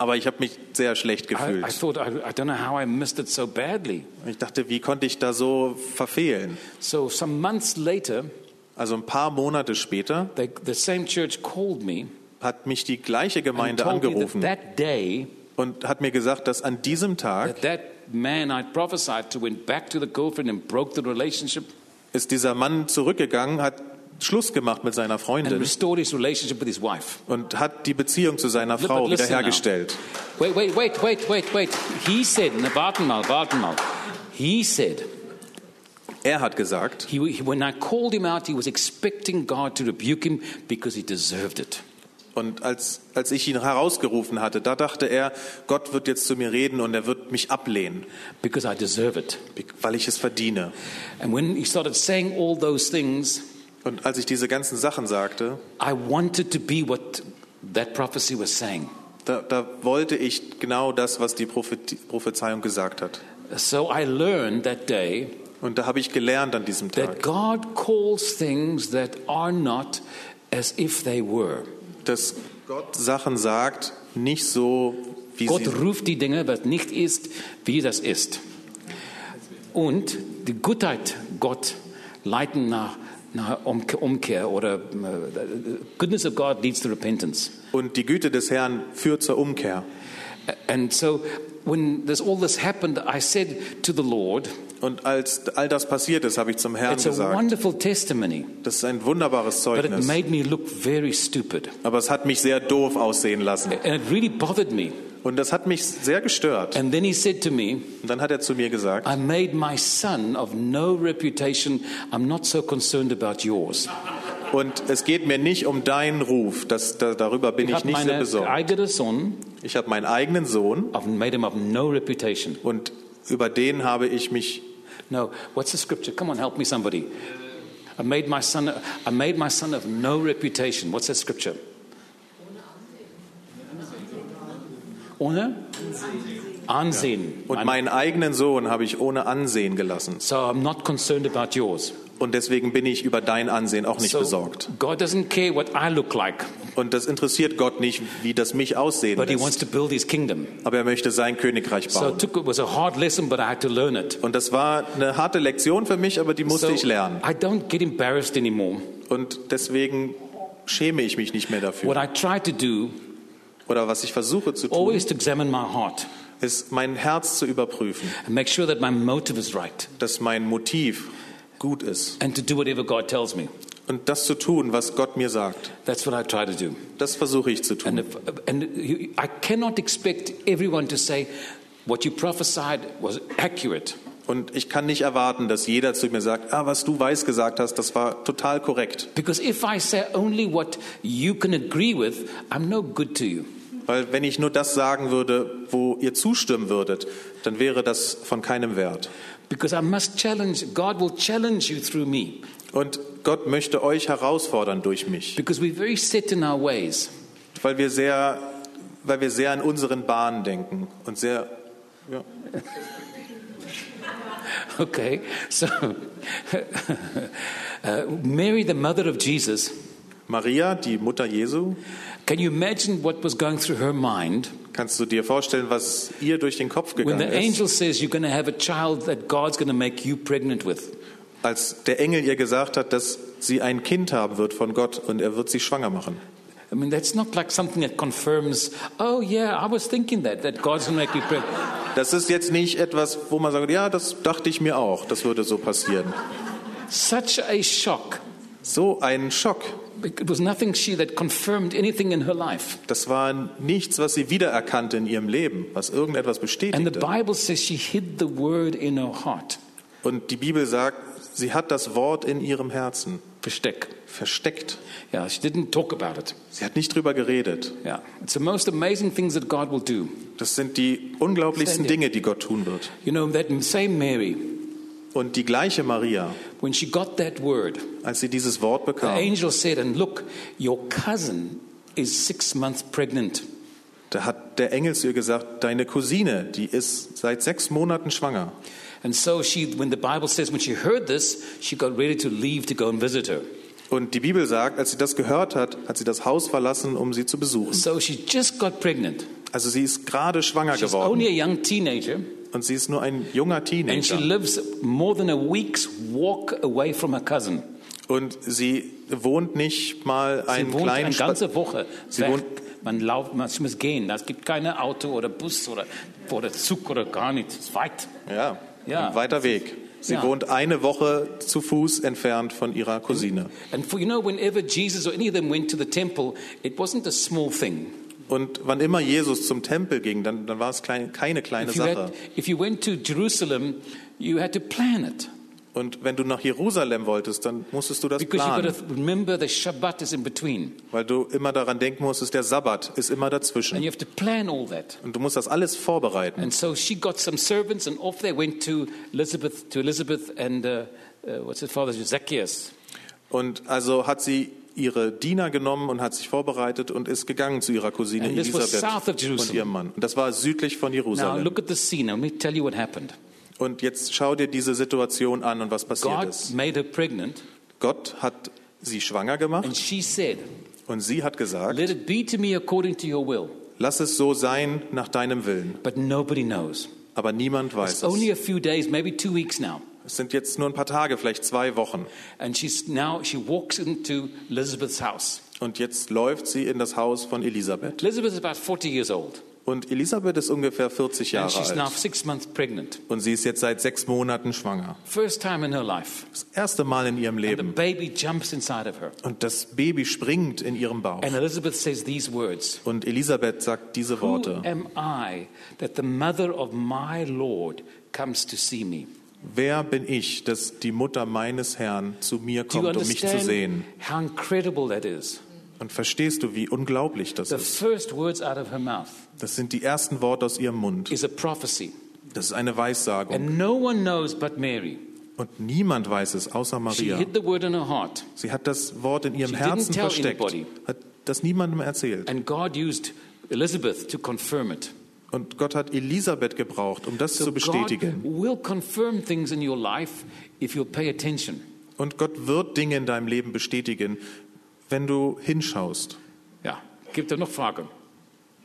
C: Aber ich habe mich sehr schlecht
B: I, I
C: gefühlt.
B: thought I, I don't know how I missed it so badly.
C: Ich dachte, wie konnte ich da so verfehlen?
B: So some months later,
C: Also ein paar Monate später
B: they, the same church called me
C: hat mich die gleiche
B: and
C: Gemeinde
B: me that
C: angerufen
B: that day
C: und hat mir gesagt, dass an diesem Tag
B: that that man I prophesied to went back to the girlfriend and broke the relationship
C: ist dieser Mann zurückgegangen, hat Schluss gemacht mit seiner Freundin und hat die Beziehung zu seiner Frau wiederhergestellt.
B: now. Wait, wait, wait, wait, wait, wait. He said, na, warten mal, warten mal. He said,
C: Er hat gesagt,
B: he- when I called him out, he was expecting God to rebuke him because he deserved it.
C: und als, als ich ihn herausgerufen hatte, da dachte er, Gott wird jetzt zu mir reden und er wird mich ablehnen,
B: Because I deserve it.
C: weil ich es verdiene.
B: And when he started saying all those things,
C: Und als ich diese ganzen Sachen sagte,
B: I wanted to be what that prophecy was saying.
C: da, da wollte ich genau das, was die Prophet Prophezeiung gesagt hat.
B: So I learned that day
C: Und da habe ich gelernt an diesem
B: that
C: Tag,
B: God calls things that are not as if they were.
C: dass Gott Sachen sagt, nicht so, wie
B: Gott
C: sie
B: ruft die Dinge, was nicht ist, wie das ist. Und die Gottheit Gott leiten nach, Umkehr oder äh, Goodness of God leads to repentance.
C: Und die Güte des Herrn führt zur Umkehr.
B: And so when this, all this happened, I said to the Lord,
C: Und als all das passiert ist, habe ich zum Herrn
B: it's a
C: gesagt,
B: wonderful testimony,
C: das ist ein wunderbares
B: but it
C: Zeugnis.
B: made me look very stupid.
C: Aber es hat mich sehr doof aussehen lassen.
B: And it really bothered me.
C: Und das hat mich sehr gestört.
B: And then he said to me,
C: Und dann hat er zu mir gesagt,
B: I made my son of no reputation. I'm not so concerned about yours.
C: und es geht mir nicht um deinen Ruf, das, da, darüber bin
B: Ich
C: ich
B: habe
C: nicht sehr besorgt.
B: Sohn,
C: Ich habe meinen eigenen Sohn
B: I've made him of no reputation.
C: und über den habe ich mich,
B: No, what's the scripture? Come on, help me, somebody. I made my son. I made my son of no reputation. What's that scripture? Ohne Ansehen.
C: und meinen eigenen Sohn habe ich ohne Ansehen gelassen.
B: So I'm not concerned about yours.
C: Und deswegen bin ich über dein Ansehen auch nicht
B: So
C: besorgt.
B: God doesn't care what I look like,
C: Und das interessiert Gott nicht, wie das mich aussehen
B: but He wants
C: lässt.
B: to build His kingdom.
C: Aber er möchte sein Königreich bauen.
B: took it was a hard lesson, but I had to learn it.
C: Und das war eine harte Lektion für mich, aber die musste
B: So
C: ich lernen.
B: I don't get embarrassed anymore.
C: Und deswegen schäme ich mich nicht mehr
B: What
C: dafür.
B: I try to do
C: Oder was ich versuche zu tun,
B: always to examine my heart
C: ist mein Herz zu überprüfen,
B: and make sure that my motive is right,
C: dass mein Motiv gut ist.
B: and to do whatever God tells me.
C: Und das zu tun, was Gott mir sagt,
B: That's what I try to do.
C: das versuche ich zu
B: And,
C: tun.
B: if, and you- I cannot expect everyone to say what you prophesied was accurate.
C: Und ich kann nicht erwarten, dass jeder zu mir sagt, ah, was du weiß gesagt hast, das war total korrekt.
B: Because if I say only what you can agree with, I'm no good to you.
C: Weil wenn ich nur das sagen würde, wo ihr zustimmen würdet, dann wäre das von keinem Wert.
B: Because I must challenge, God will challenge you through me.
C: Und Gott möchte euch herausfordern durch mich,
B: Because we're very set in our ways.
C: weil wir sehr, weil wir sehr an unseren Bahnen denken und sehr, ja,
B: Okay, so uh, Mary, the mother of Jesus,
C: Maria, die Mutter Jesu,
B: can you imagine what was going through her mind
C: kannst du dir vorstellen, was ihr durch den Kopf
B: when
C: gegangen
B: the
C: ist,
B: angel says you're going to have a child that God's going to make you pregnant with?
C: als der Engel ihr gesagt hat, dass sie ein Kind haben wird von Gott und er wird sie schwanger machen.
B: I mean, that's not like something that confirms, oh, yeah, I was thinking that, that God's going to make me pregnant.
C: Das ist jetzt nicht etwas, wo man sagt, ja, das dachte ich mir auch, das würde so passieren.
B: Such a shock.
C: So ein Schock.
B: It was nothing she that confirmed anything in her life.
C: Das war nichts, was sie wiedererkannte in ihrem Leben, was irgendetwas
B: And the
C: bestätigte.
B: Bible says she hid the word in her heart.
C: Und die Bibel sagt, sie hat das Wort in ihrem Herzen
B: Versteck.
C: versteckt.
B: Yeah, she didn't talk about it.
C: Sie hat nicht drüber geredet.
B: Yeah, it's the most amazing things that God will do.
C: Das sind die unglaublichsten Dinge, die Gott tun wird.
B: You know, that same Mary,
C: Und die gleiche Maria,
B: when she got that word,
C: als sie dieses Wort
B: the
C: bekam,
B: angel said, And look, your cousin is six months pregnant.
C: da hat der Engel zu ihr gesagt, deine Cousine, die ist seit sechs Monaten schwanger.
B: And so she, when the Bible says, when she heard this, she got ready to leave to go and visit her.
C: Und die Bibel sagt, als sie das gehört hat, hat sie das Haus verlassen, um sie zu besuchen.
B: So she just got pregnant.
C: Also sie ist gerade schwanger
B: She's only
C: geworden
B: a young teenager,
C: und sie ist nur ein junger
B: and she
C: Teenager.
B: lives more than a week's walk away from her cousin.
C: Und sie wohnt nicht mal
B: Sie
C: einen
B: wohnt
C: kleinen
B: eine ganze Woche
C: Sie wohnt-
B: Man lauft, man muss gehen. Es gibt kein Auto oder Bus oder, oder Zug oder gar nichts. Es ist weit.
C: Ja,
B: Ja.
C: ein weiter Weg. Sie
B: Ja.
C: wohnt eine Woche zu Fuß entfernt von ihrer Cousine.
B: And for, you know, whenever Jesus or any of them went to the temple, it wasn't a small thing.
C: Und wann immer Jesus zum Tempel ging, dann, dann war es klein, keine kleine
B: If you,
C: Sache.
B: had, if you went to Jerusalem, you had to plan it.
C: Und wenn du nach Jerusalem wolltest, dann musstest du das
B: Because
C: planen,
B: remember the Shabbat is in between.
C: weil du immer daran denken musstest, der Sabbat ist immer
B: And
C: dazwischen.
B: you have to plan all that.
C: Und du musst das alles vorbereiten.
B: And so she got some servants and off they went to Elizabeth, to Elizabeth and, uh, uh, what's his father, Zacchaeus.
C: Und also hat sie ihre Diener genommen und hat sich vorbereitet und ist gegangen zu ihrer Cousine
B: And
C: Elisabeth und ihrem Mann. Und das war südlich von Jerusalem.
B: look at the scene. Let me tell you what happened.
C: Und jetzt schau dir diese Situation an und was passiert
B: God
C: ist.
B: made her pregnant,
C: Gott hat sie schwanger gemacht
B: and she said,
C: und sie hat gesagt,
B: Let it be to me according to your will.
C: lass es so sein nach deinem Willen.
B: But nobody knows.
C: Aber niemand weiß
B: It's only
C: es.
B: a few days, maybe two weeks now.
C: Es sind jetzt nur ein paar Tage, vielleicht zwei Wochen.
B: And she's now, she walks into Elizabeth's house.
C: Und jetzt läuft sie in das Haus von Elisabeth.
B: Elizabeth is about 40 years old,
C: Und Elisabeth ist ungefähr 40
B: and
C: Jahre
B: she's now
C: alt.
B: six months pregnant.
C: Und sie ist jetzt seit sechs Monaten schwanger.
B: First time in her life.
C: Das erste Mal in ihrem
B: And the
C: Leben.
B: baby jumps inside of her.
C: Und das Baby springt in ihrem Bauch.
B: And Elizabeth says these words
C: Und Elisabeth sagt diese
B: Who
C: Worte.
B: am I that the mother of my Lord comes to see me?
C: Wer bin ich, dass die Mutter meines Herrn zu mir kommt, um mich zu sehen?
B: how incredible that is?
C: Und verstehst du, wie unglaublich das
B: The
C: ist?
B: first words out of her mouth
C: Das sind die ersten Worte aus ihrem Mund.
B: is a prophecy.
C: Das ist eine Weissagung.
B: And no one knows but Mary.
C: Und niemand weiß es, außer
B: She
C: Maria.
B: hid the word in her heart.
C: Sie hat das Wort in ihrem
B: She
C: Herzen versteckt,
B: anybody.
C: hat das niemandem erzählt.
B: And God used Elizabeth to confirm it.
C: Und Gott hat Elisabeth gebraucht, um das
B: So
C: zu
B: God
C: bestätigen. Und Gott wird Dinge in deinem Leben bestätigen, wenn du hinschaust.
B: Ja, gibt es noch Fragen?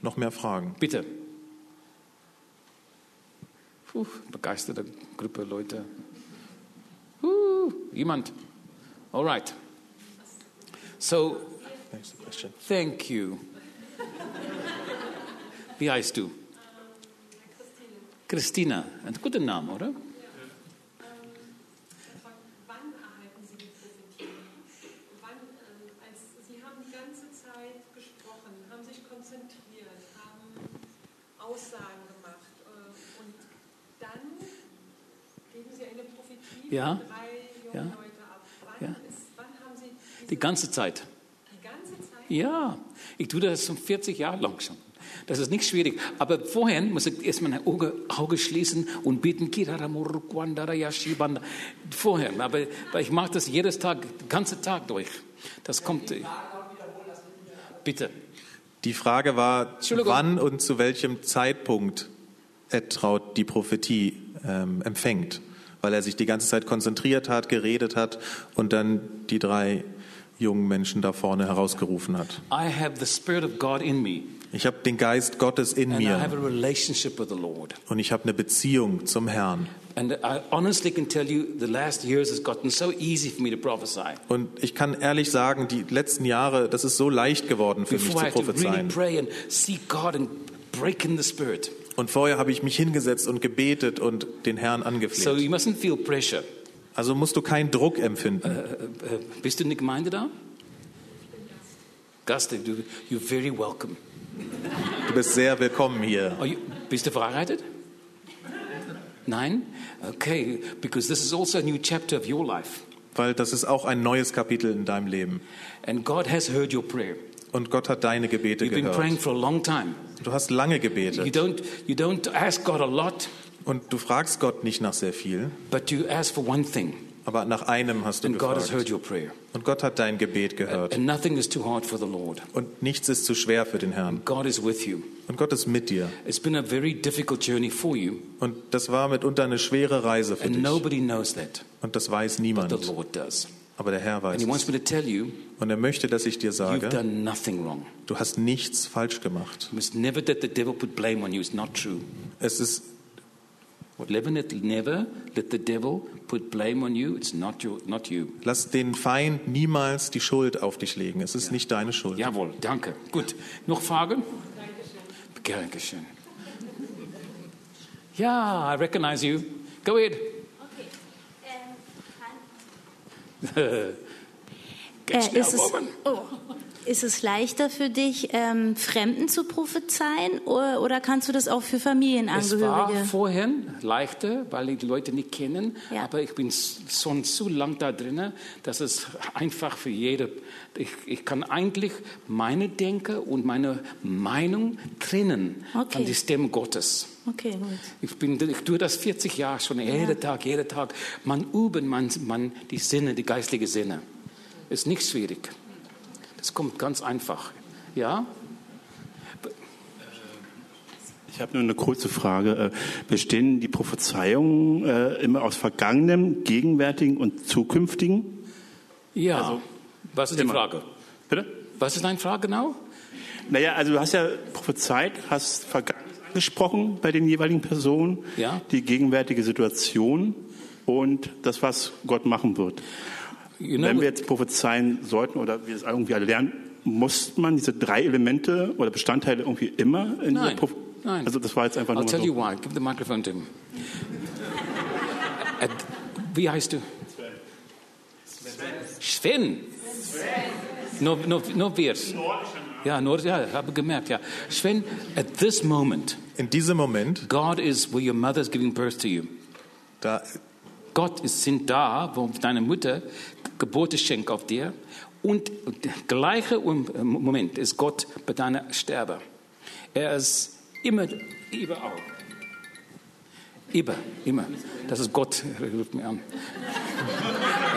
C: Noch mehr Fragen.
B: Bitte. Puh, begeisterte Gruppe Leute. Uh, jemand. All right. So, thank you. Wie heißt du? Christina. Ein guter Name, oder?
E: Wann erhalten Sie die Prophetie? Wann, als, Sie haben die ganze Zeit gesprochen, haben sich konzentriert, haben Aussagen gemacht äh, und dann geben Sie eine Prophetie
B: Ja.
E: drei junge
B: Ja.
E: Leute ab. Wann,
B: Ja.
E: ist, wann haben Sie
B: Die ganze Zeit.
E: die ganze Zeit?
B: Ja, ich tue das schon 40 Jahre lang schon. Das ist nicht schwierig. Aber vorher muss ich erstmal ein Auge, Auge schließen und beten. Vorher. Aber, ich mache das jedes Tag, den ganzen Tag durch. Das kommt. Bitte.
C: Die Frage war, wann und zu welchem Zeitpunkt Edtraut die Prophetie ähm, empfängt, weil er sich die ganze Zeit konzentriert hat, geredet hat und dann die drei jungen Menschen da vorne herausgerufen hat.
B: I have the Spirit of God in me,
C: Ich habe den Geist Gottes in
B: and I have
C: mir und ich habe eine Beziehung zum Herrn.
B: So.
C: Und ich kann ehrlich sagen, die letzten Jahre, das ist so leicht geworden für mich
B: Before I
C: zu
B: really
C: prophezeien.
B: Spirit.
C: Und vorher habe ich mich hingesetzt und gebetet und den Herrn
B: So
C: angefleht.
B: pressure.
C: Also musst du keinen Druck empfinden.
B: Äh, äh, bist du in der Gemeinde da? Gast, du- you're very welcome.
C: Du bist sehr willkommen hier.
B: You, bist du verheiratet? Nein? Okay, because this is also a new chapter of your life.
C: Weil das ist auch ein neues Kapitel in deinem Leben.
B: And God has heard your prayer.
C: Und Gott hat deine Gebete
B: You've been praying
C: gehört.
B: for a long time.
C: Du hast lange
B: You
C: gebetet.
B: don't, you don't ask God a lot,
C: Und du fragst Gott nicht nach sehr viel,
B: but you ask for one thing.
C: Aber nach einem hast du
B: And God has heard
C: gefragt.
B: your prayer.
C: Und Gott hat dein Gebet gehört.
B: And nothing is too hard for the Lord.
C: Und nichts ist zu schwer für den Herrn.
B: God is with you.
C: Und Gott ist mit dir.
B: It's been a very difficult journey for you,
C: Und das war mitunter eine schwere Reise für
B: and
C: dich.
B: nobody knows that,
C: Und das weiß
B: but
C: niemand.
B: the Lord does.
C: Aber der Herr weiß
B: And He wants me to tell you,
C: Und er möchte, dass ich dir
B: you've
C: sage,
B: done nothing wrong.
C: du hast nichts falsch gemacht.
B: You must never let the devil put blame on you. It's not true.
C: Es ist, lass den Feind niemals die Schuld auf dich legen. Es ist nicht deine Schuld.
B: Jawohl, danke. Gut. Noch Fragen? Dankeschön. Ja, I recognize you. Go ahead. Get
F: Äh,
B: schnell,
F: ist, es,
B: woman.
F: oh, ist es leichter für dich, ähm, Fremden zu prophezeien oder, oder kannst du das auch für
B: Es war
F: Familienangehörige?
B: vorhin leichter, weil ich die Leute nicht kennen,
F: Ja.
B: aber ich bin schon zu lang da drin, dass es einfach für jede. Ich, ich kann eigentlich meine Denke und meine Meinung trennen
F: Okay.
B: von der Stimme Gottes.
F: Okay, gut.
B: Ich, bin, ich tue das 40 Jahre schon, jeden Tag, jeden Tag. Man übt man, man die Sinne, die geistlichen Sinne. Ist nicht schwierig. Das kommt ganz einfach. Ja?
G: Ich habe nur eine kurze Frage. Äh, Bestehen die Prophezeiungen äh, immer aus Vergangenem, Gegenwärtigen und Zukünftigen?
B: Ja.
G: Also,
B: Was ist die
G: immer.
B: Frage?
G: Bitte?
B: Was ist deine Frage genau?
G: Naja, also du hast ja prophezeit, hast Vergangenes angesprochen bei den jeweiligen Personen,
B: Ja.
G: die gegenwärtige Situation und das, was Gott machen wird.
B: You know,
G: Wenn wir jetzt prophezeien sollten oder wir es irgendwie alle lernen, muss man diese drei Elemente oder Bestandteile irgendwie immer in
B: Nein,
G: dieser Proph
B: nein.
G: Also das war jetzt einfach
B: I'll
G: nur
B: tell
G: mal
B: you
G: so.
B: why. Give the microphone to him. Äh, Wie heißt du? Sven. Nur, nur, nur wir. Ja, nur, ja, habe gemerkt, ja. Sven, at this moment,
C: In diesem Moment,
B: God is where your mother is giving birth to you.
C: da
B: Gott ist sind da, wo deine Mutter Geburt schenkt auf dir. Und der gleiche Moment ist Gott bei deiner Sterbe. Er ist immer überall. Immer, immer. Das ist Gott, ruft mir an.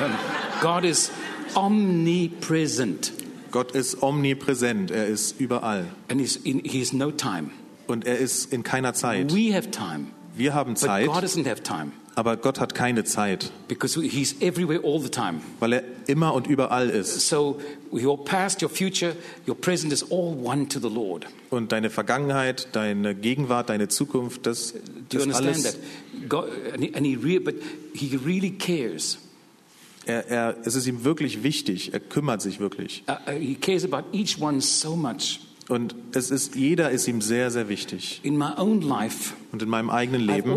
B: Ähm, Gott ist omnipresent.
C: Gott ist omnipräsent, er ist überall.
B: And he's in, he has no time.
C: Und er ist in keiner Zeit.
B: We have time.
C: Wir haben
B: But
C: Zeit,
B: God doesn't have time.
C: Aber Gott hat keine Zeit,
B: Because he's everywhere all the time.
C: weil er immer und überall ist.
B: So your past, your future, your present is all one to the Lord.
C: Und deine Vergangenheit, deine Gegenwart, deine Zukunft, das,
B: Do you
C: das
B: understand
C: alles,
B: that? God, and he, re, but he really cares.
C: er, er, es ist ihm wirklich wichtig, er kümmert sich wirklich.
B: Uh, uh, he cares about each one so much.
C: Und es ist, jeder ist ihm sehr, sehr wichtig.
B: In my own life,
C: Und in meinem eigenen Leben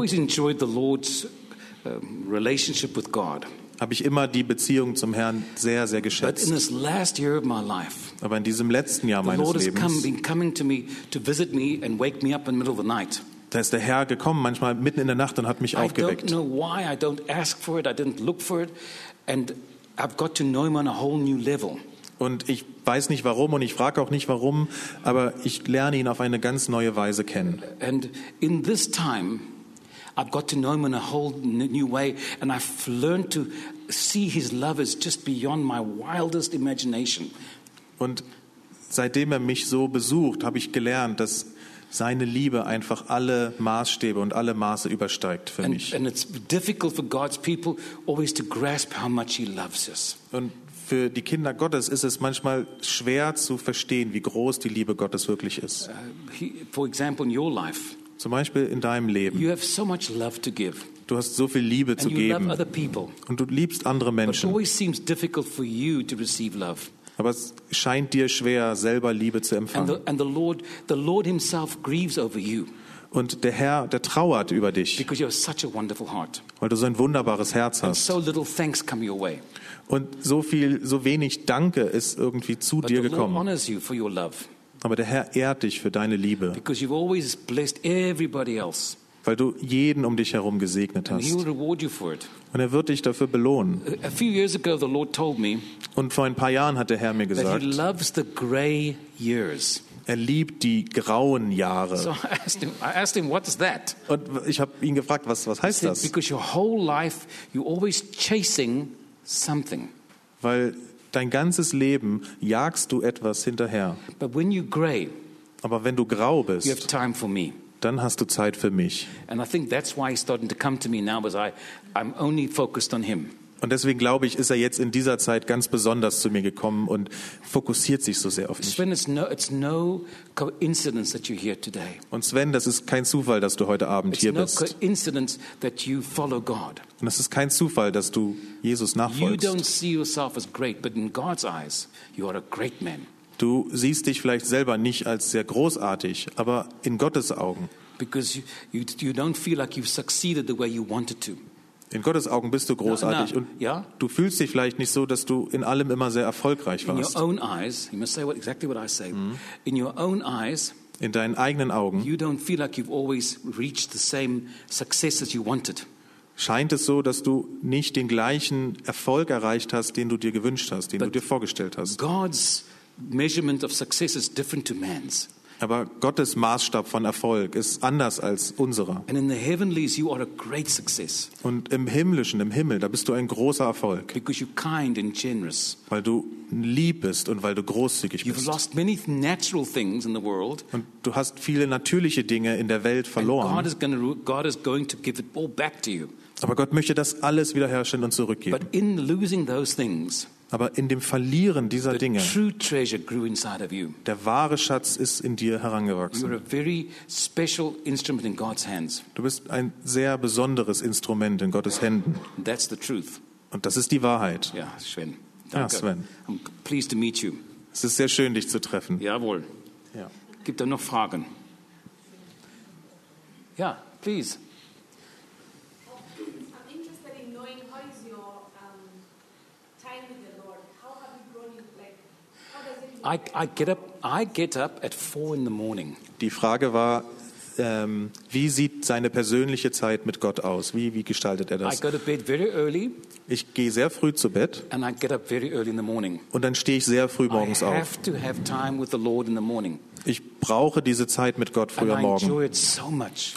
B: relationship with God.
C: habe ich immer die Beziehung zum Herrn sehr, sehr
B: But in
C: geschätzt.
B: this last year of my life,
C: Aber in diesem letzten Jahr
B: the
C: meines
B: Lord has come,
C: Lebens,
B: been coming to me to visit me and wake me up in the middle of the night.
C: da ist der Herr gekommen, manchmal mitten in der Nacht und hat mich
B: I don't
C: aufgeweckt.
B: know why. I don't ask for it. I didn't look for it, and I've got to know Him on a whole new level.
C: Und ich weiß nicht warum und ich frage auch nicht warum, aber ich lerne ihn auf eine ganz neue Weise kennen.
B: And in this time, I've got to know him in a whole new way, and I've learned to see his love as just beyond my wildest imagination.
C: Und seitdem er mich so besucht, habe ich gelernt, dass seine Liebe einfach alle Maßstäbe und alle Maße übersteigt für
B: And,
C: mich.
B: and it's difficult for God's people always to grasp how much he loves us.
C: Und für die Kinder Gottes ist es manchmal schwer zu verstehen, wie groß die Liebe Gottes wirklich ist.
B: Uh, he, for example, in your life,
C: Zum Beispiel in deinem Leben.
B: you have so much love to give,
C: Du hast so viel Liebe zu geben und du liebst andere Menschen. Aber es scheint dir schwer, selber Liebe zu empfangen. Und der Herr, der trauert über dich,
B: because you have such a wonderful heart.
C: weil du so ein wunderbares Herz
B: And
C: hast.
B: so little thanks come your way.
C: Und so viel, so wenig Danke ist irgendwie zu dir gekommen. Aber der Herr ehrt dich für deine Liebe,
B: because you've always blessed everybody else.
C: weil du jeden um dich herum gesegnet
B: And He will
C: hast.
B: reward you for it.
C: Und er wird dich dafür belohnen.
B: A few years ago, the Lord told me
C: Und vor ein paar Jahren hat der Herr mir
B: that He
C: gesagt,
B: loves the grey years.
C: er liebt die grauen
B: So
C: Jahre.
B: I asked him, I asked him what is that?
C: Und ich habe ihn gefragt, was, was
B: He
C: heißt
B: said,
C: das?
B: because your whole life, you're always chasing something.
C: Weil dein ganzes Leben jagst du etwas hinterher.
B: But when you're grey,
C: Aber wenn du grau bist,
B: time for me.
C: dann hast du Zeit für mich.
B: And I think that's why he's starting to come to me now, because I, I'm only focused on him.
C: Und deswegen glaube ich, ist er jetzt in dieser Zeit ganz besonders zu mir gekommen und fokussiert sich so sehr auf mich.
B: Sven, it's no, it's no coincidence that you're here today.
C: Und Sven, das ist kein Zufall, dass du heute Abend
B: It's
C: hier
B: no
C: bist.
B: coincidence that you follow God.
C: Und es ist kein Zufall, dass du Jesus
B: You don't
C: nachfolgst.
B: see yourself as great, but in God's eyes, you are a great man.
C: Du siehst dich vielleicht selber nicht als sehr großartig, aber in Gottes Augen.
B: Because you, you, you don't feel like you've succeeded the way you wanted to.
C: In Gottes Augen bist du großartig
B: Na, na,
C: und
B: ja.
C: du fühlst dich vielleicht nicht so, dass du in allem immer sehr erfolgreich
B: In your
C: warst.
B: own eyes, you must say what, exactly what I say. In your own eyes,
C: In deinen eigenen Augen
B: you don't feel like you've always reached the same success as you wanted.
C: scheint es so, dass du nicht den gleichen Erfolg erreicht hast, den du dir gewünscht hast, den du
B: But-
C: dir vorgestellt hast.
B: God's measurement of success is different to man's.
C: Aber Gottes Maßstab von Erfolg ist anders als unserer.
B: And in the heavenlies, you are a great success
C: Und im Himmlischen, im Himmel, da bist du ein großer Erfolg,
B: because you're kind and generous.
C: weil du lieb bist und weil du großzügig
B: You've
C: bist.
B: lost many natural things in the world.
C: Und du hast viele natürliche Dinge in der Welt verloren. Aber Gott möchte das alles wiederherstellen und zurückgeben.
B: But in losing those things,
C: Aber in dem Verlieren dieser Dinge, der wahre Schatz ist in dir herangewachsen. Du bist ein sehr besonderes Instrument in Gottes Händen. Und das ist die Wahrheit.
B: Yeah, Sven.
C: Ja. Sven. Es ist sehr schön, dich zu treffen.
B: Jawohl.
C: Ja.
B: Gibt da noch Fragen? Ja, please.
H: I'm interested in knowing how is your um, time with the Lord. How have you grown in like? How does it?
B: I, I get up. I get up at four in the morning.
C: Die Frage war, ähm, wie sieht seine persönliche Zeit mit Gott aus? Wie, wie gestaltet er
B: I
C: das?
B: go to bed very early,
C: Ich gehe sehr früh zu Bett
B: and I get up very early in the morning.
C: und dann stehe ich sehr früh morgens
B: I
C: auf.
B: have to have time with the Lord in the morning,
C: Ich brauche diese Zeit mit Gott früher
B: I
C: Morgen
B: so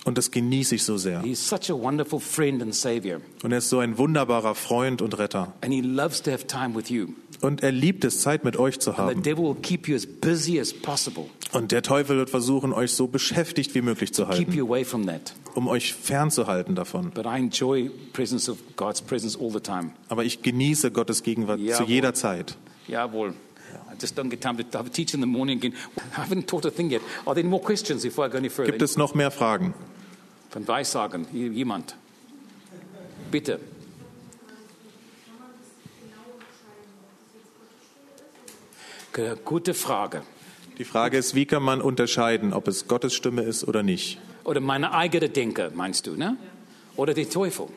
C: und das genieße ich so sehr. Und er ist so ein wunderbarer Freund und Retter.
B: and he loves to have time with you.
C: Und er liebt es, Zeit mit euch zu haben.
B: devil will keep you as busy as possible,
C: Und der Teufel wird versuchen, euch so beschäftigt wie möglich zu halten, um euch fernzuhalten davon.
B: But I enjoy presence of God's presence all the time.
C: Aber ich genieße Gottes Gegenwart zu jeder Zeit.
B: Jawohl. I just don't get time to have a teach in the morning again. I haven't taught a thing yet. Are there more questions before I go any further?
C: Gibt es noch mehr Fragen?
B: Von Weissagen, jemand? Bitte. Gute Frage.
C: Die Frage ist, wie kann man unterscheiden, ob es Gottes Stimme ist oder nicht?
B: Oder meine eigene Denke, meinst du, ne? Oder der Teufel.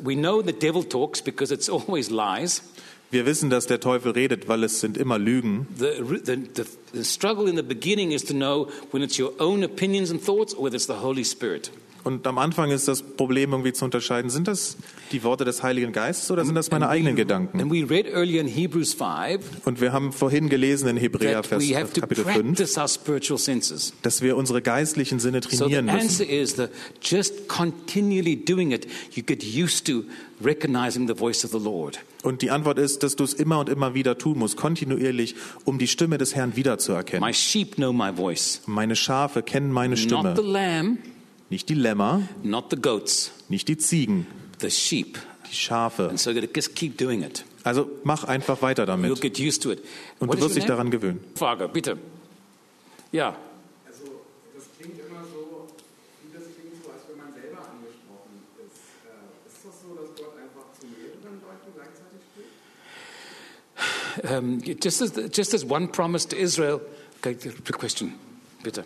B: We know the devil talks because it's always lies.
C: Wir wissen, dass der Teufel redet, weil es sind immer Lügen.
B: The, the, the, the struggle in the beginning is to know when it's your own opinions and thoughts or whether it's the Holy Spirit.
C: Und am Anfang ist das Problem irgendwie zu unterscheiden, sind das die Worte des Heiligen Geistes oder sind das meine eigenen Gedanken?
B: And we read earlier in Hebrews 5
C: Und wir haben vorhin gelesen in Hebräer Vers, Kapitel 5,
B: practice our spiritual senses.
C: dass wir unsere geistlichen Sinne
B: So the
C: trainieren
B: answer
C: müssen.
B: is that just continually doing it, you get used to recognizing the voice of the Lord.
C: Und die Antwort ist, dass du es immer und immer wieder tun musst, kontinuierlich, um die Stimme des Herrn
B: My
C: wiederzuerkennen.
B: sheep know my voice.
C: Meine Schafe kennen meine
B: Not the
C: Stimme.
B: lamb,
C: Nicht die Lämmer,
B: not the goats,
C: nicht die Ziegen,
B: the sheep.
C: die Schafe.
B: And so just keep doing it.
C: Also mach einfach weiter
B: You'll
C: damit.
B: get used to it.
C: Und
B: What
C: du wirst dich daran gewöhnen.
B: Frage, bitte. Ja.
I: Also das klingt immer so, wie das klingt so, als wenn man selber angesprochen ist. Äh, ist das so, dass Gott einfach zu mehreren Leuten gleichzeitig spricht?
B: Um, just, as, just as one promise to Israel. Okay, the question, bitte.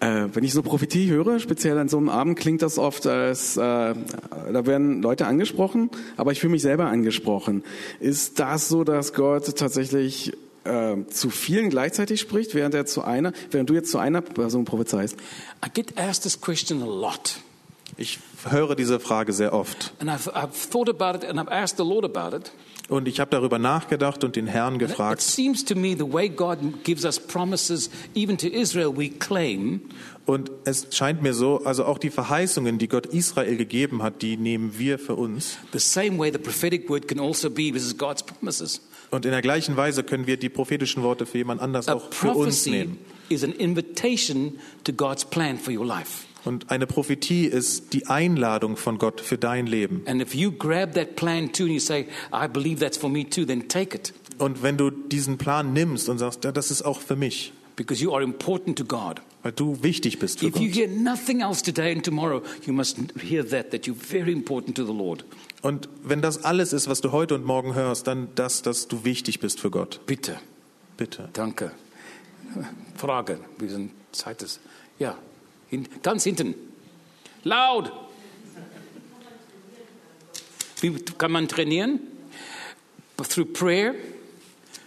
J: Äh, wenn ich so Prophetie höre, speziell an so einem Abend, klingt das oft, als äh, da werden Leute angesprochen, aber ich fühle mich selber angesprochen. Ist das so, dass Gott tatsächlich äh, zu vielen gleichzeitig spricht, während er zu einer, während du jetzt zu einer Person prophezeist?
B: I get asked this question a lot.
C: Ich höre diese Frage sehr oft.
B: And I've, I've thought about it and I've asked the Lord about it.
C: Und ich habe darüber nachgedacht und den Herrn gefragt.
B: seems to me the way God gives us promises, even to Israel, we claim,
C: Und es scheint mir so, also auch die Verheißungen, die Gott Israel gegeben hat, die nehmen wir für uns.
B: the same way the prophetic word can also be. This is God's promises.
C: Und in der gleichen Weise können wir die prophetischen Worte für jemand anders auch für uns nehmen.
B: is an invitation to God's plan for your life.
C: Und eine Prophetie ist die Einladung von Gott für dein Leben.
B: And if you grab that plan too and you say, I believe that's for me too, then take it.
C: Und wenn du diesen Plan nimmst und sagst, ja, das ist auch für mich,
B: Because you are important to God.
C: weil du wichtig bist für
B: If you
C: Gott.
B: hear nothing else today and tomorrow, you must hear that, that you're very important to the Lord.
C: Und wenn das alles ist, was du heute und morgen hörst, dann das, dass du wichtig bist für Gott.
B: Bitte.
C: Bitte.
B: Danke. Frage. Wir sind Zeit ist. Ja. Ganz hinten. Laut. Wie kann man trainieren? Through prayer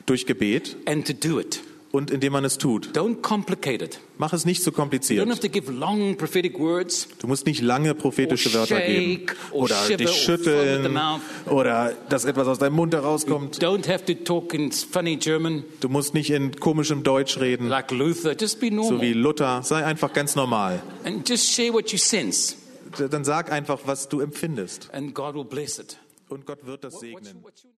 C: Durch Gebet
B: and to do it.
C: Und indem man es tut.
B: Don't complicate it.
C: Mach es nicht so
B: You don't have
C: kompliziert.
B: to give long prophetic words.
C: Du musst nicht lange prophetische Wörter geben.
B: shake,
C: Oder
B: shiver,
C: dich schütteln. Oder dass etwas aus deinem Mund herauskommt.
B: Don't have to talk in funny German
C: Du musst nicht in komischem Deutsch reden,
B: like Luther. Just be
C: so
B: normal.
C: wie Luther. Sei einfach ganz normal.
B: and just share what you sense.
C: Dann sag einfach, was du empfindest.
B: And God will bless it.
C: Und Gott wird das segnen.